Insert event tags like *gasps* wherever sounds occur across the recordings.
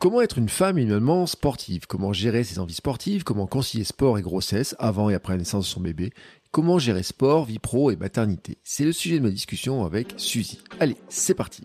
Comment être une femme maman sportive? Comment gérer ses envies sportives? Comment concilier sport et grossesse avant et après la naissance de son bébé? Comment gérer sport, vie pro et maternité? C'est le sujet de ma discussion avec Suzy. Allez, c'est parti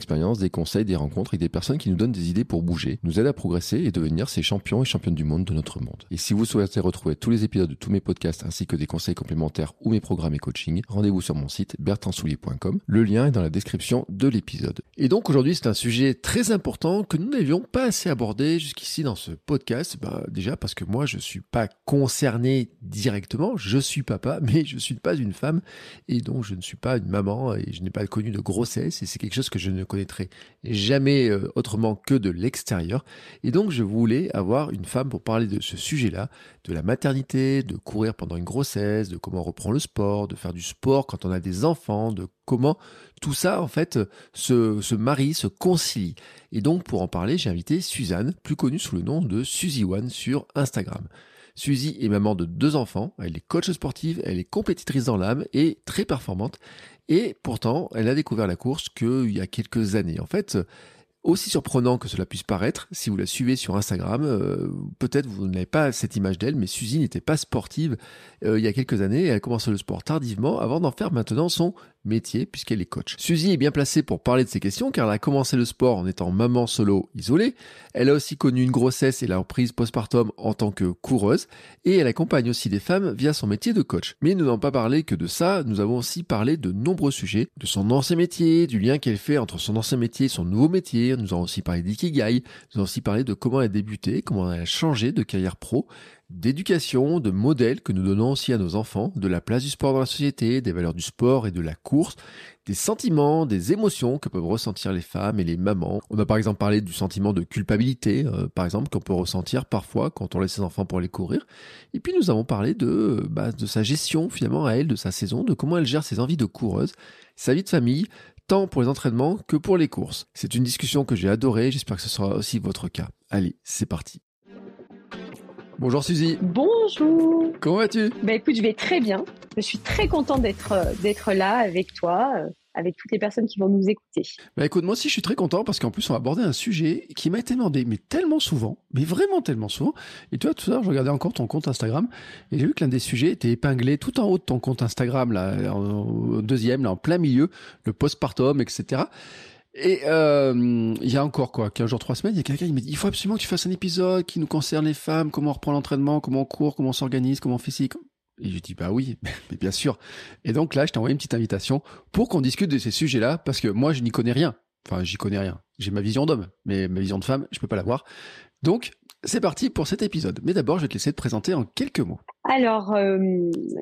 expérience, des conseils, des rencontres avec des personnes qui nous donnent des idées pour bouger, nous aident à progresser et devenir ces champions et championnes du monde de notre monde. Et si vous souhaitez retrouver tous les épisodes de tous mes podcasts ainsi que des conseils complémentaires ou mes programmes et coaching, rendez-vous sur mon site bertrandsoulier.com. Le lien est dans la description de l'épisode. Et donc aujourd'hui, c'est un sujet très important que nous n'avions pas assez abordé jusqu'ici dans ce podcast. Bah, déjà parce que moi, je suis pas concerné directement. Je suis papa, *laughs* mais je suis pas une femme et donc je ne suis pas une maman et je n'ai pas connu de grossesse et c'est quelque chose que je ne connaîtrai jamais euh, autrement que de l'extérieur. Et donc je voulais avoir une femme pour parler de ce sujet-là, de la maternité, de courir pendant une grossesse, de comment on reprend le sport, de faire du sport quand on a des enfants, de comment tout ça en fait se, se marie, se concilie. Et donc pour en parler, j'ai invité Suzanne, plus connue sous le nom de Suzy One sur Instagram. Suzy est maman de deux enfants, elle est coach sportive, elle est compétitrice dans l'âme et très performante. Et pourtant, elle a découvert la course qu'il y a quelques années. En fait, aussi surprenant que cela puisse paraître, si vous la suivez sur Instagram, euh, peut-être vous n'avez pas cette image d'elle, mais Suzy n'était pas sportive euh, il y a quelques années. Elle a le sport tardivement avant d'en faire maintenant son métier puisqu'elle est coach. Suzy est bien placée pour parler de ces questions car elle a commencé le sport en étant maman solo isolée. Elle a aussi connu une grossesse et la reprise postpartum en tant que coureuse et elle accompagne aussi des femmes via son métier de coach. Mais nous n'avons pas parlé que de ça, nous avons aussi parlé de nombreux sujets, de son ancien métier, du lien qu'elle fait entre son ancien métier et son nouveau métier. Nous avons aussi parlé d'ikigai, nous avons aussi parlé de comment elle a débuté, comment elle a changé de carrière pro, d'éducation, de modèles que nous donnons aussi à nos enfants, de la place du sport dans la société, des valeurs du sport et de la course, des sentiments, des émotions que peuvent ressentir les femmes et les mamans. On a par exemple parlé du sentiment de culpabilité, euh, par exemple, qu'on peut ressentir parfois quand on laisse ses enfants pour aller courir. Et puis nous avons parlé de, bah, de sa gestion finalement à elle, de sa saison, de comment elle gère ses envies de coureuse, sa vie de famille, tant pour les entraînements que pour les courses. C'est une discussion que j'ai adorée, j'espère que ce sera aussi votre cas. Allez, c'est parti. Bonjour Suzy. Bonjour. Comment vas-tu? Bah écoute, je vais très bien. Je suis très contente d'être euh, d'être là avec toi, euh, avec toutes les personnes qui vont nous écouter. Bah écoute, moi aussi je suis très content parce qu'en plus on va aborder un sujet qui m'a été demandé, mais tellement souvent, mais vraiment tellement souvent. Et tu vois, tout à l'heure je regardais encore ton compte Instagram et j'ai vu que l'un des sujets était épinglé tout en haut de ton compte Instagram, là, au deuxième, là, en plein milieu, le postpartum, etc. Et euh, il y a encore quoi, 15 jours, 3 semaines, il y a quelqu'un qui m'a dit il faut absolument que tu fasses un épisode qui nous concerne les femmes, comment on reprend l'entraînement, comment on court, comment on s'organise, comment on fait ci. Et je dis bah oui, *laughs* mais bien sûr. Et donc là, je t'ai envoyé une petite invitation pour qu'on discute de ces sujets-là, parce que moi, je n'y connais rien. Enfin, j'y connais rien. J'ai ma vision d'homme, mais ma vision de femme, je peux pas l'avoir. Donc, c'est parti pour cet épisode. Mais d'abord, je vais te laisser te présenter en quelques mots. Alors, euh,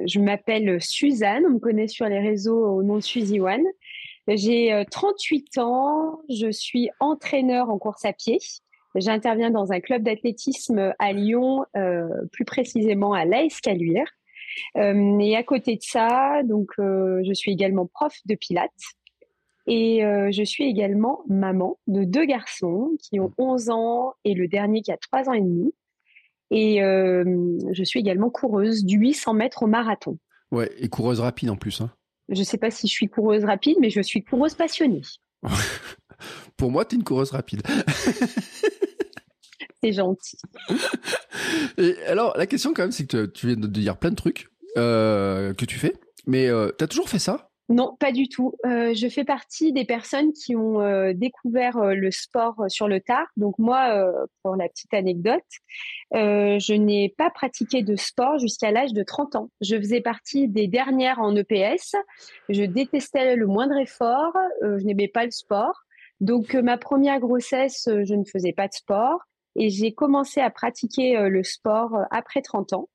je m'appelle Suzanne, on me connaît sur les réseaux au nom de Suzy One. J'ai 38 ans, je suis entraîneur en course à pied. J'interviens dans un club d'athlétisme à Lyon, euh, plus précisément à l'AS Caluire. Euh, et à côté de ça, donc, euh, je suis également prof de pilates. Et euh, je suis également maman de deux garçons qui ont 11 ans et le dernier qui a 3 ans et demi. Et euh, je suis également coureuse du 800 mètres au marathon. Ouais, et coureuse rapide en plus. Hein. Je ne sais pas si je suis coureuse rapide, mais je suis coureuse passionnée. *laughs* Pour moi, tu es une coureuse rapide. *laughs* C'est gentil. *laughs* Et alors, la question quand même, c'est que tu viens de dire plein de trucs euh, que tu fais, mais euh, tu as toujours fait ça? Non, pas du tout. Euh, je fais partie des personnes qui ont euh, découvert euh, le sport sur le tard. Donc moi, pour la petite anecdote, je n'ai pas pratiqué de sport jusqu'à l'âge de 30 ans. Je faisais partie des dernières en EPS. Je détestais le moindre effort. je n'aimais pas le sport. Donc ma première grossesse, je ne faisais pas de sport et j'ai commencé à pratiquer le sport après 30 ans.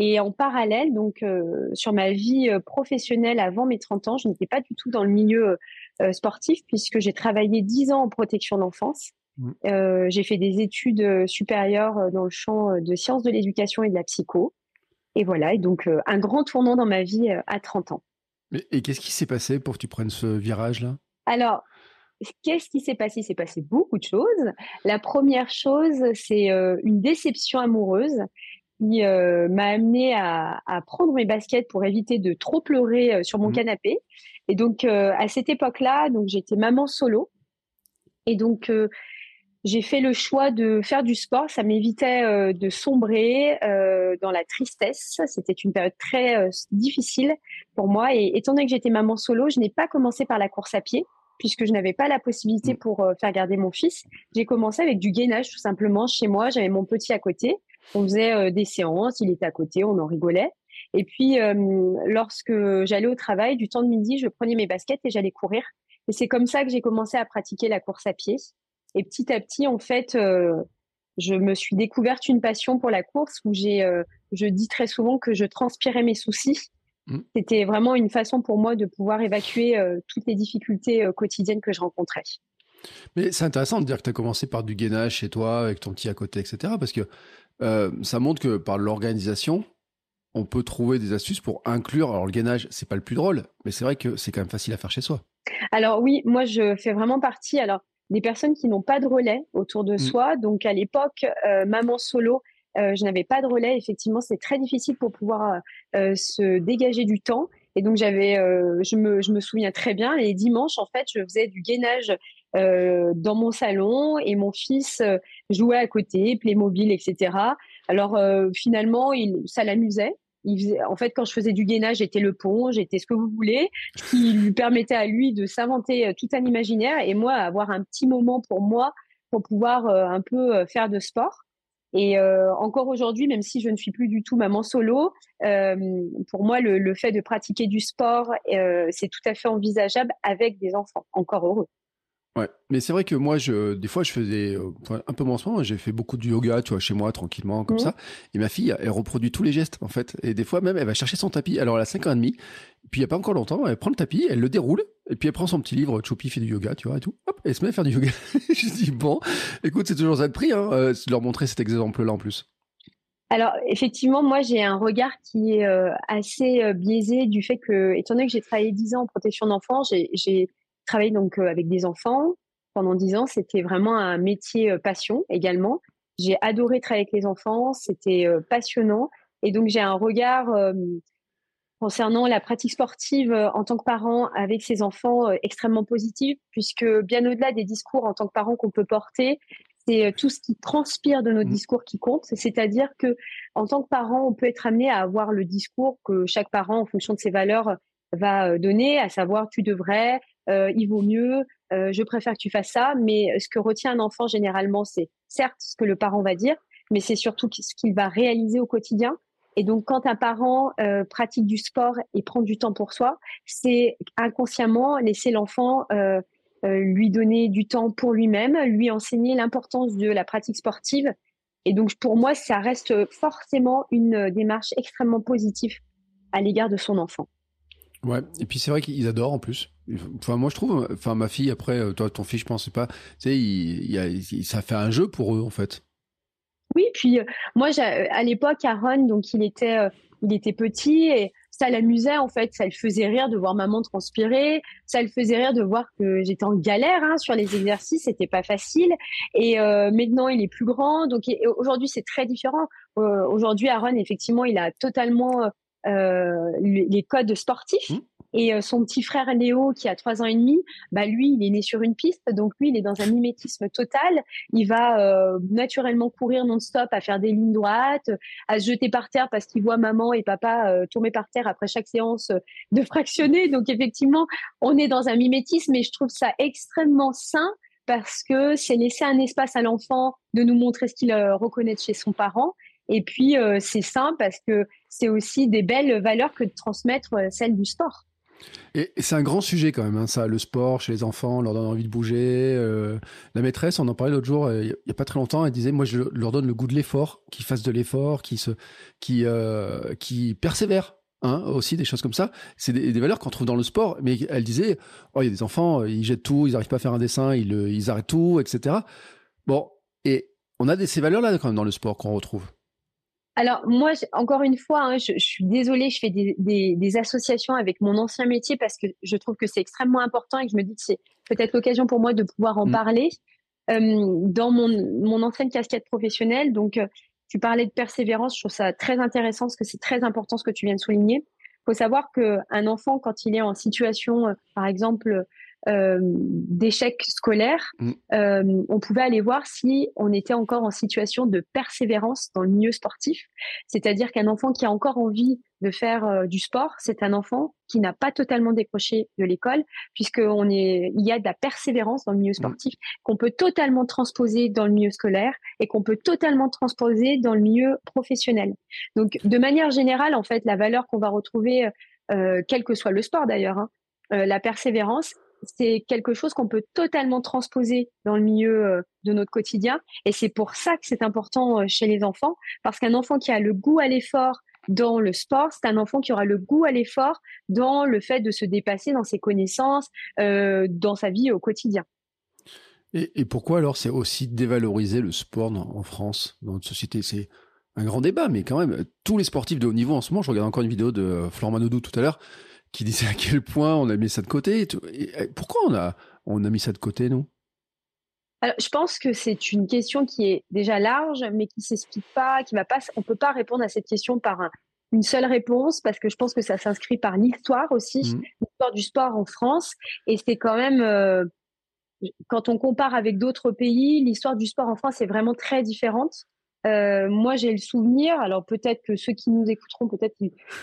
Et en parallèle, donc euh, sur ma vie euh, professionnelle avant mes 30 ans, je n'étais pas du tout dans le milieu euh, sportif puisque j'ai travaillé 10 ans en protection d'enfance. Mmh. j'ai fait des études supérieures dans le champ de sciences de l'éducation et de la psycho. Et voilà, et donc un grand tournant dans ma vie à 30 ans. Et qu'est-ce qui s'est passé pour que tu prennes ce virage-là? Alors, qu'est-ce qui s'est passé? Il s'est passé beaucoup de choses. La première chose, c'est une déception amoureuse qui euh, m'a amené à, à, prendre mes baskets pour éviter de trop pleurer euh, sur mon mmh. canapé. Et donc euh, à cette époque-là, donc j'étais maman solo. Et donc j'ai fait le choix de faire du sport. Ça m'évitait de sombrer dans la tristesse. C'était une période très difficile pour moi. Et étant donné que j'étais maman solo, je n'ai pas commencé par la course à pied puisque je n'avais pas la possibilité mmh. pour faire garder mon fils. J'ai commencé avec du gainage tout simplement chez moi. J'avais mon petit à côté on faisait euh, des séances, il était à côté, on en rigolait. Et puis, euh, lorsque j'allais au travail, du temps de midi, je prenais mes baskets et j'allais courir. Et c'est comme ça que j'ai commencé à pratiquer la course à pied. Et petit à petit, en fait, euh, je me suis découverte une passion pour la course où j'ai, je dis très souvent que je transpirais mes soucis. Mmh. C'était vraiment une façon pour moi de pouvoir évacuer toutes les difficultés quotidiennes que je rencontrais. Mais c'est intéressant de dire que tu as commencé par du gainage chez toi, avec ton petit à côté, etc. Parce que euh, ça montre que par l'organisation, on peut trouver des astuces pour inclure. Alors le gainage, c'est pas le plus drôle, mais c'est vrai que c'est quand même facile à faire chez soi. Alors oui, moi je fais vraiment partie alors des personnes qui n'ont pas de relais autour de mmh. soi. Donc à l'époque, euh, maman solo, euh, je n'avais pas de relais. Effectivement, c'est très difficile pour pouvoir se dégager du temps. Et donc j'avais, je me, je me souviens très bien. Les dimanches, en fait, je faisais du gainage euh, dans mon salon et mon fils euh, jouait à côté, Playmobil, etc. Alors euh, finalement, il, ça l'amusait. en fait, quand je faisais du gainage, j'étais le pont, j'étais ce que vous voulez, ce qui lui permettait à lui de s'inventer tout un imaginaire et moi avoir un petit moment pour moi pour pouvoir un peu faire de sport. Et encore aujourd'hui, même si je ne suis plus du tout maman solo, pour moi, le, le, fait de pratiquer du sport, c'est tout à fait envisageable avec des enfants. Encore heureux. Ouais, mais c'est vrai que moi, je, des fois, je faisais euh, un peu moins en ce moment. J'ai fait beaucoup de yoga, tu vois, chez moi, tranquillement, comme mmh. ça. Et ma fille, elle reproduit tous les gestes, en fait. Et des fois, même, elle va chercher son tapis. Alors, elle a 5 ans et demi. Puis, il n'y a pas encore longtemps, elle prend le tapis, elle le déroule. Et puis, elle prend son petit livre, Choupi fait du yoga, tu vois, et tout. Hop, elle se met à faire du yoga. *laughs* je dis, bon, écoute, c'est toujours ça de prix, hein, euh, de leur montrer cet exemple-là en plus. Alors effectivement, moi j'ai un regard qui est euh, assez biaisé du fait que, étant donné que j'ai travaillé 10 ans en protection d'enfants, j'ai travaillé donc euh, avec des enfants pendant dix ans. C'était vraiment un métier euh, passion également. J'ai adoré travailler avec les enfants. C'était euh, passionnant. Et donc, j'ai un regard concernant la pratique sportive en tant que parent avec ses enfants extrêmement positif, puisque bien au-delà des discours en tant que parent qu'on peut porter, c'est tout ce qui transpire de nos mmh. discours qui compte. C'est-à-dire que en tant que parent, on peut être amené à avoir le discours que chaque parent, en fonction de ses valeurs, va donner, à savoir tu devrais, euh, il vaut mieux, euh, je préfère que tu fasses ça. Mais ce que retient un enfant généralement, c'est certes ce que le parent va dire, mais c'est surtout ce qu'il va réaliser au quotidien. Et donc, quand un parent euh, pratique du sport et prend du temps pour soi, c'est inconsciemment laisser l'enfant lui donner du temps pour lui-même, lui enseigner l'importance de la pratique sportive. Et donc, pour moi, ça reste forcément une démarche extrêmement positive à l'égard de son enfant. Ouais, et puis c'est vrai qu'ils adorent en plus. Enfin, moi je trouve, enfin ma fille après, euh, toi ton fils, je pense pas, tu sais, il, ça fait un jeu pour eux en fait. Oui, puis euh, moi à l'époque, Aaron, donc il était, euh, il était petit et ça l'amusait en fait, ça le faisait rire de voir maman transpirer, ça le faisait rire de voir que j'étais en galère hein, sur les exercices, c'était pas facile. Et maintenant il est plus grand, donc aujourd'hui c'est très différent. aujourd'hui Aaron effectivement il a totalement euh, les codes sportifs. Mmh. Et euh, son petit frère Léo, qui a trois ans et demi, bah lui, il est né sur une piste, donc lui, il est dans un mimétisme total. Il va euh, naturellement courir non-stop, à faire des lignes droites, à se jeter par terre parce qu'il voit maman et papa euh, tomber par terre après chaque séance de fractionner. Donc effectivement, on est dans un mimétisme et je trouve ça extrêmement sain parce que c'est laisser un espace à l'enfant de nous montrer ce qu'il reconnaît chez son parent. Et puis, c'est sain parce que c'est aussi des belles valeurs que de transmettre celles du sport. Et, c'est un grand sujet quand même, hein, ça, le sport chez les enfants, leur donne envie de bouger. Euh, la maîtresse, on en parlait l'autre jour, euh, il n'y a pas très longtemps, elle disait, moi je leur donne le goût de l'effort, qu'ils fassent de l'effort, qu'ils se, euh, persévèrent. Hein, aussi des choses comme ça, c'est des, valeurs qu'on trouve dans le sport. Mais elle disait, oh il y a des enfants, ils jettent tout, ils n'arrivent pas à faire un dessin, ils, arrêtent tout, etc. Bon, et on a ces valeurs là quand même dans le sport qu'on retrouve. Alors moi, encore une fois, hein, je, suis désolée, je fais des, associations avec mon ancien métier parce que je trouve que c'est extrêmement important et que je me dis que c'est peut-être l'occasion pour moi de pouvoir en mmh. parler. Euh, dans mon, ancienne casquette professionnelle, donc euh, tu parlais de persévérance, je trouve ça très intéressant parce que c'est très important ce que tu viens de souligner. Il faut savoir qu'un enfant, quand il est en situation, euh, par exemple, euh, d'échecs scolaires, mm. euh, on pouvait aller voir si on était encore en situation de persévérance dans le milieu sportif. C'est-à-dire qu'un enfant qui a encore envie de faire euh, du sport, c'est un enfant qui n'a pas totalement décroché de l'école, puisqu'on est, il y a de la persévérance dans le milieu mm. sportif qu'on peut totalement transposer dans le milieu scolaire et qu'on peut totalement transposer dans le milieu professionnel. Donc, de manière générale, en fait, la valeur qu'on va retrouver, quel que soit le sport d'ailleurs, hein, la persévérance, c'est quelque chose qu'on peut totalement transposer dans le milieu euh, de notre quotidien. Et c'est pour ça que c'est important euh, chez les enfants, parce qu'un enfant qui a le goût à l'effort dans le sport, c'est un enfant qui aura le goût à l'effort dans le fait de se dépasser dans ses connaissances, euh, dans sa vie au quotidien. Et, pourquoi alors c'est aussi dévaloriser le sport en France, dans notre société? C'est un grand débat, mais quand même, tous les sportifs de haut niveau en ce moment, je regarde encore une vidéo de Florent Manodou tout à l'heure, qui disait à quel point on a mis ça de côté. pourquoi on a, on a mis ça de côté, nous? Alors, je pense que c'est une question qui est déjà large, mais qui s'explique pas, qui va pas. On peut pas répondre à cette question par une seule réponse parce que je pense que ça s'inscrit par l'histoire aussi, mmh. l'histoire du sport en France, et c'est quand même. Euh, quand on compare avec d'autres pays, l'histoire du sport en France est vraiment très différente. Euh, moi, j'ai le souvenir, alors peut-être que ceux qui nous écouteront, peut-être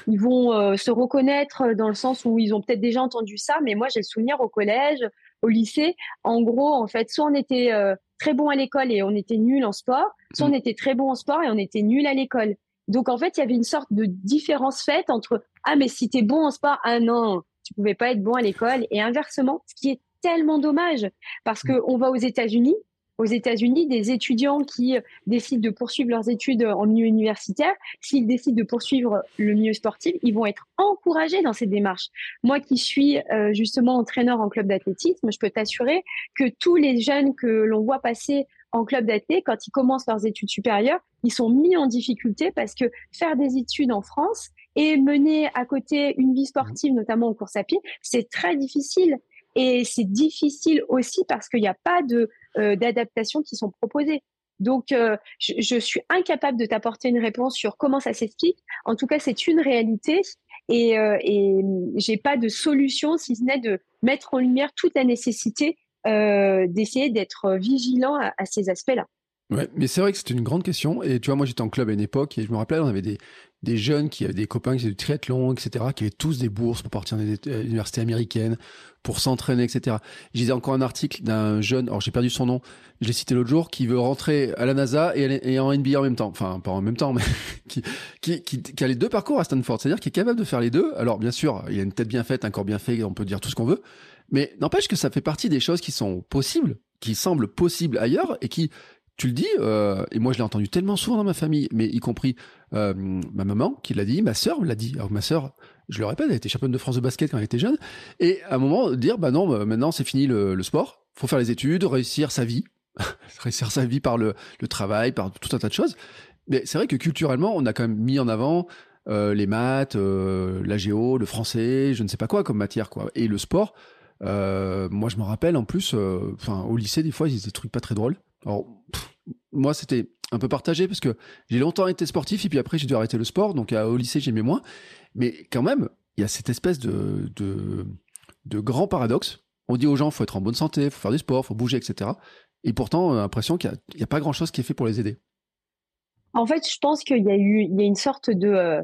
ils, vont euh, se reconnaître dans le sens où ils ont peut-être déjà entendu ça, mais moi, j'ai le souvenir au collège, au lycée. En gros, en fait, soit on était euh, très bon à l'école et on était nul en sport, soit on mmh. était très bon en sport et on était nul à l'école. Donc, en fait, il y avait une sorte de différence faite entre ah mais si t'es bon en sport, ah non, tu pouvais pas être bon à l'école et inversement, ce qui est tellement dommage parce mmh. que on va aux États-Unis aux États-Unis, des étudiants qui décident de poursuivre leurs études en milieu universitaire, s'ils décident de poursuivre le milieu sportif, ils vont être encouragés dans cette démarche. Moi qui suis euh, justement entraîneur en club d'athlétisme, je peux t'assurer que tous les jeunes que l'on voit passer en club d'athlétisme, quand ils commencent leurs études supérieures, ils sont mis en difficulté parce que faire des études en France et mener à côté une vie sportive, notamment en course à pied, c'est très difficile. Et c'est difficile aussi parce qu'il n'y a pas de euh, d'adaptations qui sont proposées. Donc, euh, je, suis incapable de t'apporter une réponse sur comment ça s'explique. En tout cas, c'est une réalité et, euh, j'ai pas de solution si ce n'est de mettre en lumière toute la nécessité d'essayer d'être vigilant à ces aspects-là. Ouais, mais c'est vrai que c'était une grande question. Et tu vois, moi, j'étais en club à une époque et je me rappelle, on avait des, des jeunes qui avaient des copains qui faisaient du triathlon, etc., qui avaient tous des bourses pour partir dans des universités américaines, pour s'entraîner, etc. Lisais encore un article d'un jeune, alors j'ai perdu son nom, je l'ai cité l'autre jour, qui veut rentrer à la NASA et, en NBA en même temps. Enfin, pas en même temps, mais *laughs* qui, qui, qui, qui, a les deux parcours à Stanford. C'est-à-dire qu'il est capable de faire les deux. Alors, bien sûr, il a une tête bien faite, un corps bien fait, on peut dire tout ce qu'on veut. Mais n'empêche que ça fait partie des choses qui sont possibles, qui semblent possibles ailleurs et qui tu le dis, euh, et moi je l'ai entendu tellement souvent dans ma famille, mais y compris euh, ma maman qui l'a dit, ma sœur l'a dit. Alors ma sœur, je le répète, elle était championne de France de basket quand elle était jeune, et à un moment dire, bah non, bah, maintenant c'est fini le, le, sport, faut faire les études, réussir sa vie, *laughs* réussir sa vie par le, travail, par tout un tas de choses. Mais c'est vrai que culturellement, on a quand même mis en avant euh, les maths, la géo, le français, je ne sais pas quoi comme matière, quoi, et le sport. Moi, je me rappelle en plus, au lycée des fois, ils des trucs pas très drôles. Alors, moi, c'était un peu partagé parce que j'ai longtemps été sportif et puis après, j'ai dû arrêter le sport. Donc, au lycée, j'aimais moins. Mais quand même, il y a cette espèce de, de, de grand paradoxe. On dit aux gens, faut être en bonne santé, faut faire du sport, faut bouger, etc. Et pourtant, on a l'impression qu'il n'y a, pas grand-chose qui est fait pour les aider. En fait, je pense qu'il y a eu il y a une sorte de, euh,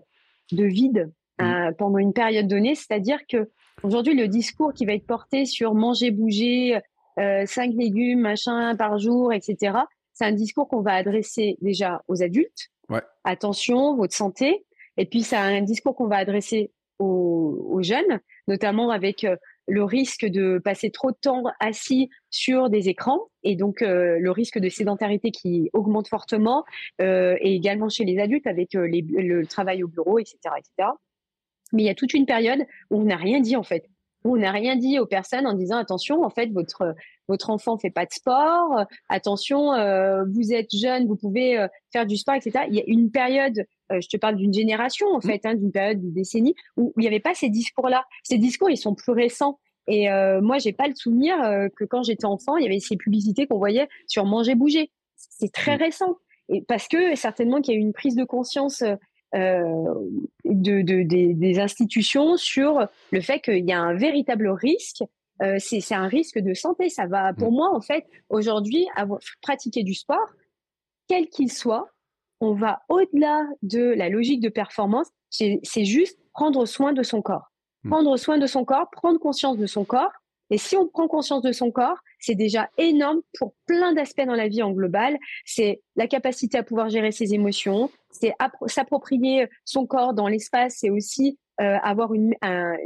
de vide mmh. euh, pendant une période donnée. C'est-à-dire que aujourd'hui, le discours qui va être porté sur manger, bouger, euh, cinq légumes, machin par jour, etc. C'est un discours qu'on va adresser déjà aux adultes. Ouais. Attention, votre santé. Et puis, c'est un discours qu'on va adresser aux, aux, jeunes, notamment avec le risque de passer trop de temps assis sur des écrans et donc euh, le risque de sédentarité qui augmente fortement euh, et également chez les adultes avec euh, le travail au bureau, etc., etc. Mais il y a toute une période où on n'a rien dit en fait. On n'a rien dit aux personnes en disant attention, en fait, votre votre enfant fait pas de sport, attention, vous êtes jeune, vous pouvez faire du sport, etc. Il y a une période je te parle d'une génération en mmh. fait, hein, d'une période de décennie où il n'y avait pas ces discours-là. Ces discours, ils sont plus récents. Et euh, moi, j'ai pas le souvenir euh, que quand j'étais enfant, il y avait ces publicités qu'on voyait sur manger, bouger. C'est très mmh. récent. Et parce que certainement qu'il y a eu une prise de conscience euh, de, de, des, des, institutions sur le fait qu'il y a un véritable risque. Euh, c'est un risque de santé. Ça va, pour mmh. moi, en fait, aujourd'hui, pratiquer du sport, quel qu'il soit, on va au-delà de la logique de performance. C'est juste prendre soin de son corps. Hmm. Prendre soin de son corps, prendre conscience de son corps. Et si on prend conscience de son corps, c'est déjà énorme pour plein d'aspects dans la vie en global. C'est la capacité à pouvoir gérer ses émotions, c'est s'approprier son corps dans l'espace, c'est aussi euh, avoir une,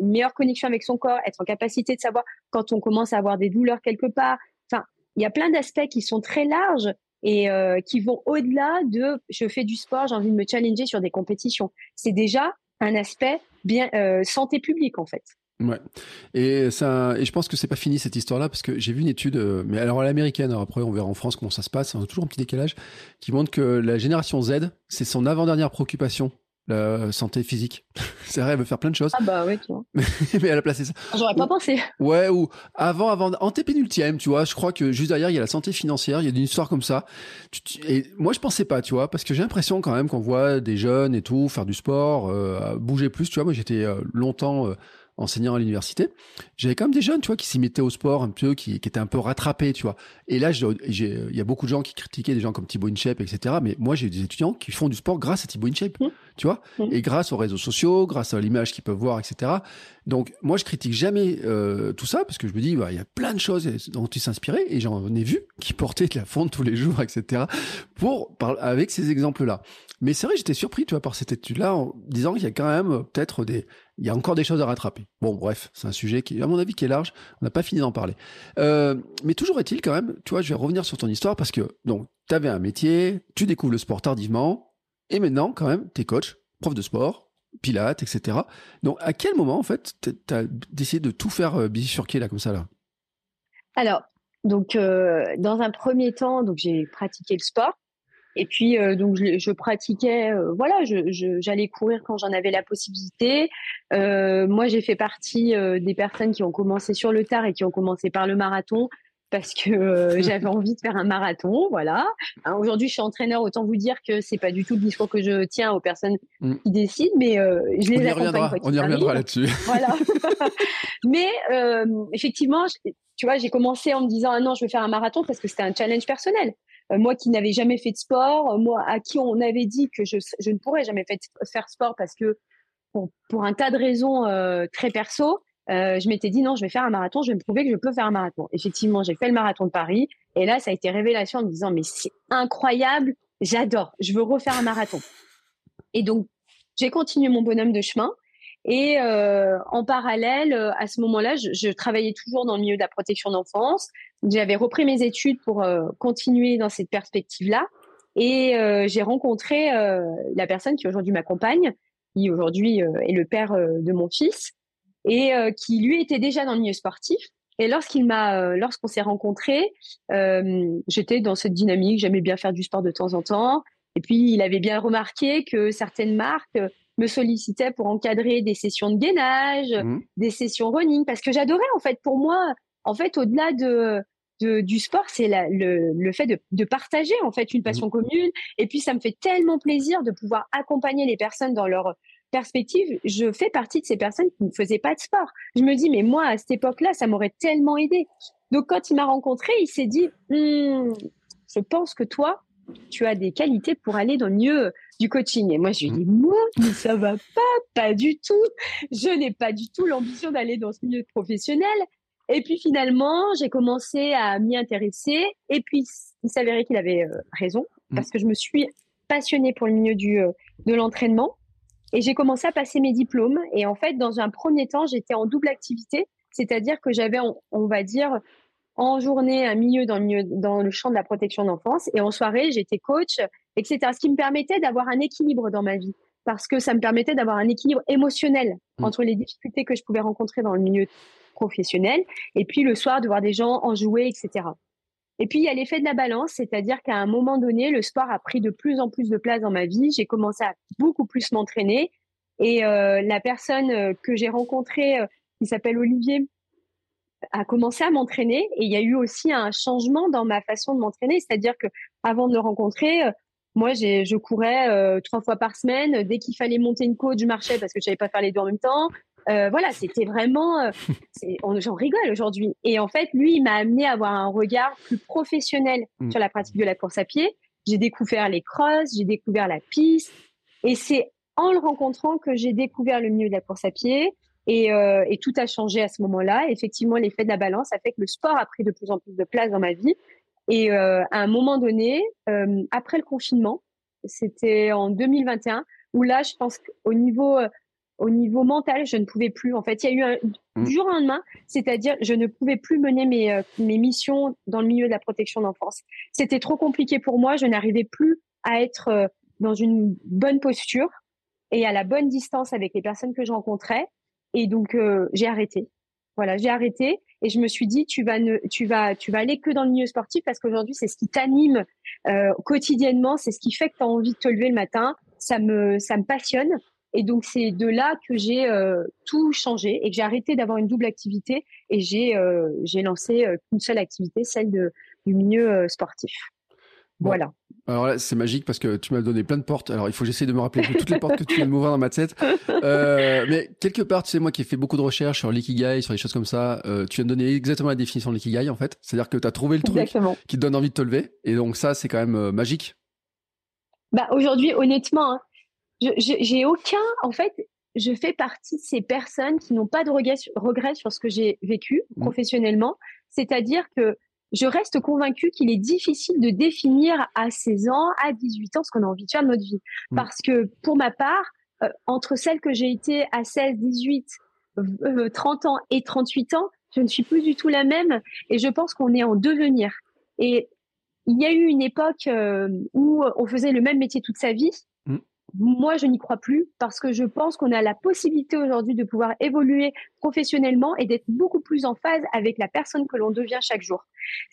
meilleure connexion avec son corps, être en capacité de savoir quand on commence à avoir des douleurs quelque part. Enfin, il y a plein d'aspects qui sont très larges et euh, qui vont au-delà de je fais du sport, j'ai envie de me challenger sur des compétitions. C'est déjà un aspect bien euh, santé publique en fait. Ouais. Et ça, et je pense que c'est pas fini cette histoire-là parce que j'ai vu une étude, euh, mais alors à l'américaine. après, on verra en France comment ça se passe. On a toujours un petit décalage qui montre que la génération Z, c'est son avant-dernière préoccupation la santé physique. *laughs* c'est vrai, elle veut faire plein de choses. Ah bah oui, tu vois. *laughs* mais elle a placé ça. J'aurais pas pensé. Ouais, ou avant, avant, antépénultième, tu vois, je crois que juste derrière, il y a la santé financière, il y a une histoire comme ça. Et moi, je pensais pas, tu vois, parce que j'ai l'impression quand même qu'on voit des jeunes et tout faire du sport, euh, bouger plus, tu vois. Moi, j'étais euh, longtemps... Euh, enseignant à l'université, j'avais quand même des jeunes, tu vois, qui s'y mettaient au sport un peu, qui, qui étaient un peu rattrapés, tu vois. Et là, il y a beaucoup de gens qui critiquaient des gens comme Thibaut InShape, etc. Mais moi, j'ai des étudiants qui font du sport grâce à Thibaut InShape, mmh. tu vois, mmh. et grâce aux réseaux sociaux, grâce à l'image qu'ils peuvent voir, etc. Donc, moi, je critique jamais euh, tout ça parce que je me dis, bah, il y a plein de choses dont ils s'inspiraient et j'en ai vu qui portaient de la fonte tous les jours, etc. Pour avec ces exemples-là. Mais c'est vrai, j'étais surpris, tu vois, par cette étude-là, en disant qu'il y a quand même peut-être des, il y a encore des choses à rattraper. Bon, bref, c'est un sujet qui, à mon avis, qui est large. On n'a pas fini d'en parler. Euh, mais toujours est-il quand même, tu vois, je vais revenir sur ton histoire parce que, donc, tu avais un métier, tu découvres le sport tardivement, et maintenant, quand même, tu es coach, prof de sport, pilates, etc. Donc, à quel moment, en fait, tu as décidé de tout faire euh, bifurquer là, comme ça, là? Alors, donc, euh, dans un premier temps, donc j'ai pratiqué le sport. Et puis euh, donc je, je pratiquais, euh, voilà, j'allais je, courir quand j'en avais la possibilité. Euh, moi, j'ai fait partie des personnes qui ont commencé sur le tard et qui ont commencé par le marathon parce que *laughs* j'avais envie de faire un marathon, voilà. Hein, Aujourd'hui, je suis entraîneur, autant vous dire que c'est pas du tout le discours que je tiens aux personnes mm. qui décident, mais je les on y Reviendra, on y reviendra là-dessus. *laughs* Voilà. *laughs* mais effectivement, tu vois, j'ai commencé en me disant ah non, je vais faire un marathon parce que c'était un challenge personnel. Euh, moi qui n'avais jamais fait de sport, euh, moi à qui on avait dit que je, je ne pourrais jamais faire sport parce que pour, pour un tas de raisons euh, très perso, euh, je m'étais dit non, je vais faire un marathon, je vais me prouver que je peux faire un marathon. Effectivement, j'ai fait le marathon de Paris et là, ça a été révélation en me disant mais c'est incroyable, j'adore, je veux refaire un marathon. Et donc, j'ai continué mon bonhomme de chemin. Et euh, en parallèle, à ce moment-là, je, travaillais toujours dans le milieu de la protection d'enfance. J'avais repris mes études pour euh, continuer dans cette perspective-là. Et euh, j'ai rencontré euh, la personne qui aujourd'hui m'accompagne, qui aujourd'hui est le père de mon fils, et qui lui était déjà dans le milieu sportif. Et lorsqu'il m'a, lorsqu'on s'est rencontrés, j'étais dans cette dynamique. J'aimais bien faire du sport de temps en temps. Et puis il avait bien remarqué que certaines marques me sollicitaient pour encadrer des sessions de gainage, mmh. des sessions running, parce que j'adorais en fait. Pour moi, en fait, au-delà de du sport, c'est le, le, fait de, de, partager en fait une passion mmh. commune. Et puis ça me fait tellement plaisir de pouvoir accompagner les personnes dans leur perspective, je fais partie de ces personnes qui ne faisaient pas de sport. Je me dis, mais moi, à cette époque-là, ça m'aurait tellement aidé. Donc, quand il m'a rencontré, il s'est dit, hmm, je pense que toi, tu as des qualités pour aller dans le milieu du coaching. Et moi, je lui ai dit, moi, mais ça va pas, pas du tout. Je n'ai pas du tout l'ambition d'aller dans ce milieu professionnel. Et puis finalement, j'ai commencé à m'y intéresser. Et puis, il s'avérait qu'il avait euh, raison, mmh. parce que je me suis passionnée pour le milieu du, euh, de l'entraînement. Et j'ai commencé à passer mes diplômes. Et en fait, dans un premier temps, j'étais en double activité, c'est-à-dire que j'avais, on, va dire, en journée un milieu dans le, milieu, dans le champ de la protection d'enfance, et en soirée, j'étais coach, etc. Ce qui me permettait d'avoir un équilibre dans ma vie, parce que ça me permettait d'avoir un équilibre émotionnel mmh. entre les difficultés que je pouvais rencontrer dans le milieu professionnel, et puis le soir de voir des gens en jouer, etc. Et puis il y a l'effet de la balance, c'est-à-dire qu'à un moment donné, le sport a pris de plus en plus de place dans ma vie. J'ai commencé à beaucoup plus m'entraîner, et euh, la personne euh, que j'ai rencontrée, euh, qui s'appelle Olivier, a commencé à m'entraîner. Et il y a eu aussi un changement dans ma façon de m'entraîner, c'est-à-dire que avant de le rencontrer, moi, je courais trois fois par semaine. Dès qu'il fallait monter une côte, je marchais parce que je savais pas faire les deux en même temps. Euh, voilà, c'était vraiment, euh, *laughs* j'en rigole aujourd'hui. Et en fait, lui, il m'a amené à avoir un regard plus professionnel mm. sur la pratique de la course à pied. J'ai découvert les crosses, j'ai découvert la piste, et c'est en le rencontrant que j'ai découvert le milieu de la course à pied. Et, euh, et tout a changé à ce moment-là. Effectivement, l'effet de la balance a fait que le sport a pris de plus en plus de place dans ma vie. Et euh, à un moment donné, euh, après le confinement, c'était en 2021, où là, je pense qu'au niveau au niveau mental, je ne pouvais plus. En fait, il y a eu un, mm. du jour au lendemain, c'est-à-dire je ne pouvais plus mener mes, euh, mes missions dans le milieu de la protection d'enfance. C'était trop compliqué pour moi. Je n'arrivais plus à être euh, dans une bonne posture et à la bonne distance avec les personnes que je rencontrais. Et donc euh, j'ai arrêté. Voilà, j'ai arrêté et je me suis dit tu vas tu vas tu vas aller que dans le milieu sportif parce qu'aujourd'hui c'est ce qui t'anime quotidiennement, c'est ce qui fait que tu as envie de te lever le matin. Ça me ça me passionne et donc, c'est de là que j'ai euh, tout changé et que j'ai arrêté d'avoir une double activité et j'ai euh, j'ai lancé euh, une seule activité, celle de, du milieu sportif. Voilà. Alors là, c'est magique parce que tu m'as donné plein de portes. Alors, il faut que j'essaie de me rappeler toutes les portes que tu viens de m'ouvrir dans ma tête. mais quelque part, tu sais, moi qui ai fait beaucoup de recherches sur l'ikigai, sur des choses comme ça, tu viens de donner exactement la définition de l'ikigai, en fait. C'est-à-dire que tu as trouvé le truc qui te donne envie de te lever. Et donc, ça, c'est quand même magique. Bah, aujourd'hui, honnêtement, hein, j'ai aucun, en fait, je fais partie de ces personnes qui n'ont pas de regrets, sur ce que j'ai vécu mmh. professionnellement. C'est-à-dire que je reste convaincue qu'il est difficile de définir à 16 ans, à 18 ans, ce qu'on a envie de faire de notre vie. Mmh. Parce que pour ma part, euh, entre celle que j'ai été à 16, 18, 30 ans et 38 ans, je ne suis plus du tout la même et je pense qu'on est en devenir. Et il y a eu une époque euh, où on faisait le même métier toute sa vie moi, je n'y crois plus parce que je pense qu'on a la possibilité aujourd'hui de pouvoir évoluer professionnellement et d'être beaucoup plus en phase avec la personne que l'on devient chaque jour.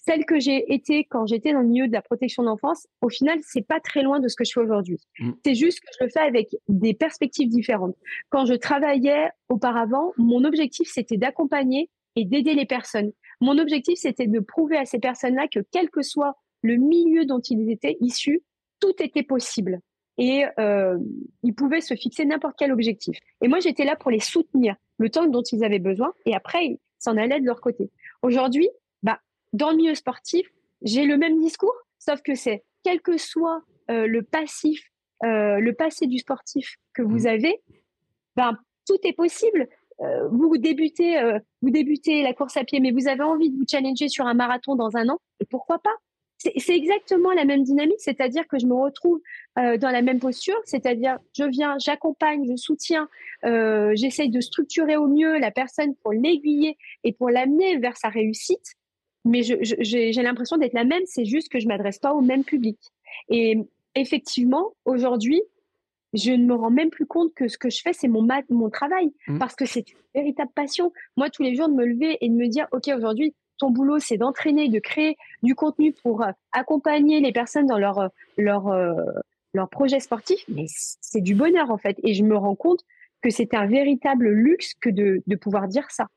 Celle que j'ai été quand j'étais dans le milieu de la protection d'enfance, au final, c'est pas très loin de ce que je fais aujourd'hui. Mm. C'est juste que je le fais avec des perspectives différentes. Quand je travaillais auparavant, mon objectif, c'était d'accompagner et d'aider les personnes. Mon objectif, c'était de prouver à ces personnes-là que quel que soit le milieu dont ils étaient issus, tout était possible et euh, ils pouvaient se fixer n'importe quel objectif. Et moi, j'étais là pour les soutenir le temps dont ils avaient besoin et après, ils s'en allaient de leur côté. Aujourd'hui, bah, dans le milieu sportif, j'ai le même discours, sauf que c'est quel que soit euh, le passif, euh, le passé du sportif que vous mmh. avez, bah, tout est possible. Euh, vous débutez, euh, vous débutez la course à pied, mais vous avez envie de vous challenger sur un marathon dans un an, et pourquoi pas? C'est exactement la même dynamique, c'est-à-dire que je me retrouve euh, dans la même posture, c'est-à-dire je viens, j'accompagne, je soutiens, euh, j'essaye de structurer au mieux la personne pour l'aiguiller et pour l'amener vers sa réussite. Mais j'ai l'impression d'être la même, c'est juste que je m'adresse pas au même public. Et effectivement, aujourd'hui, je ne me rends même plus compte que ce que je fais, c'est mon, mon travail, mmh. parce que c'est une véritable passion. Moi, tous les jours, de me lever et de me dire, OK, aujourd'hui, boulot, c'est d'entraîner, de créer du contenu pour euh, accompagner les personnes dans leur, euh, leur, euh, leur projet sportif, mais c'est du bonheur en fait. Et je me rends compte que c'est un véritable luxe que de pouvoir dire ça.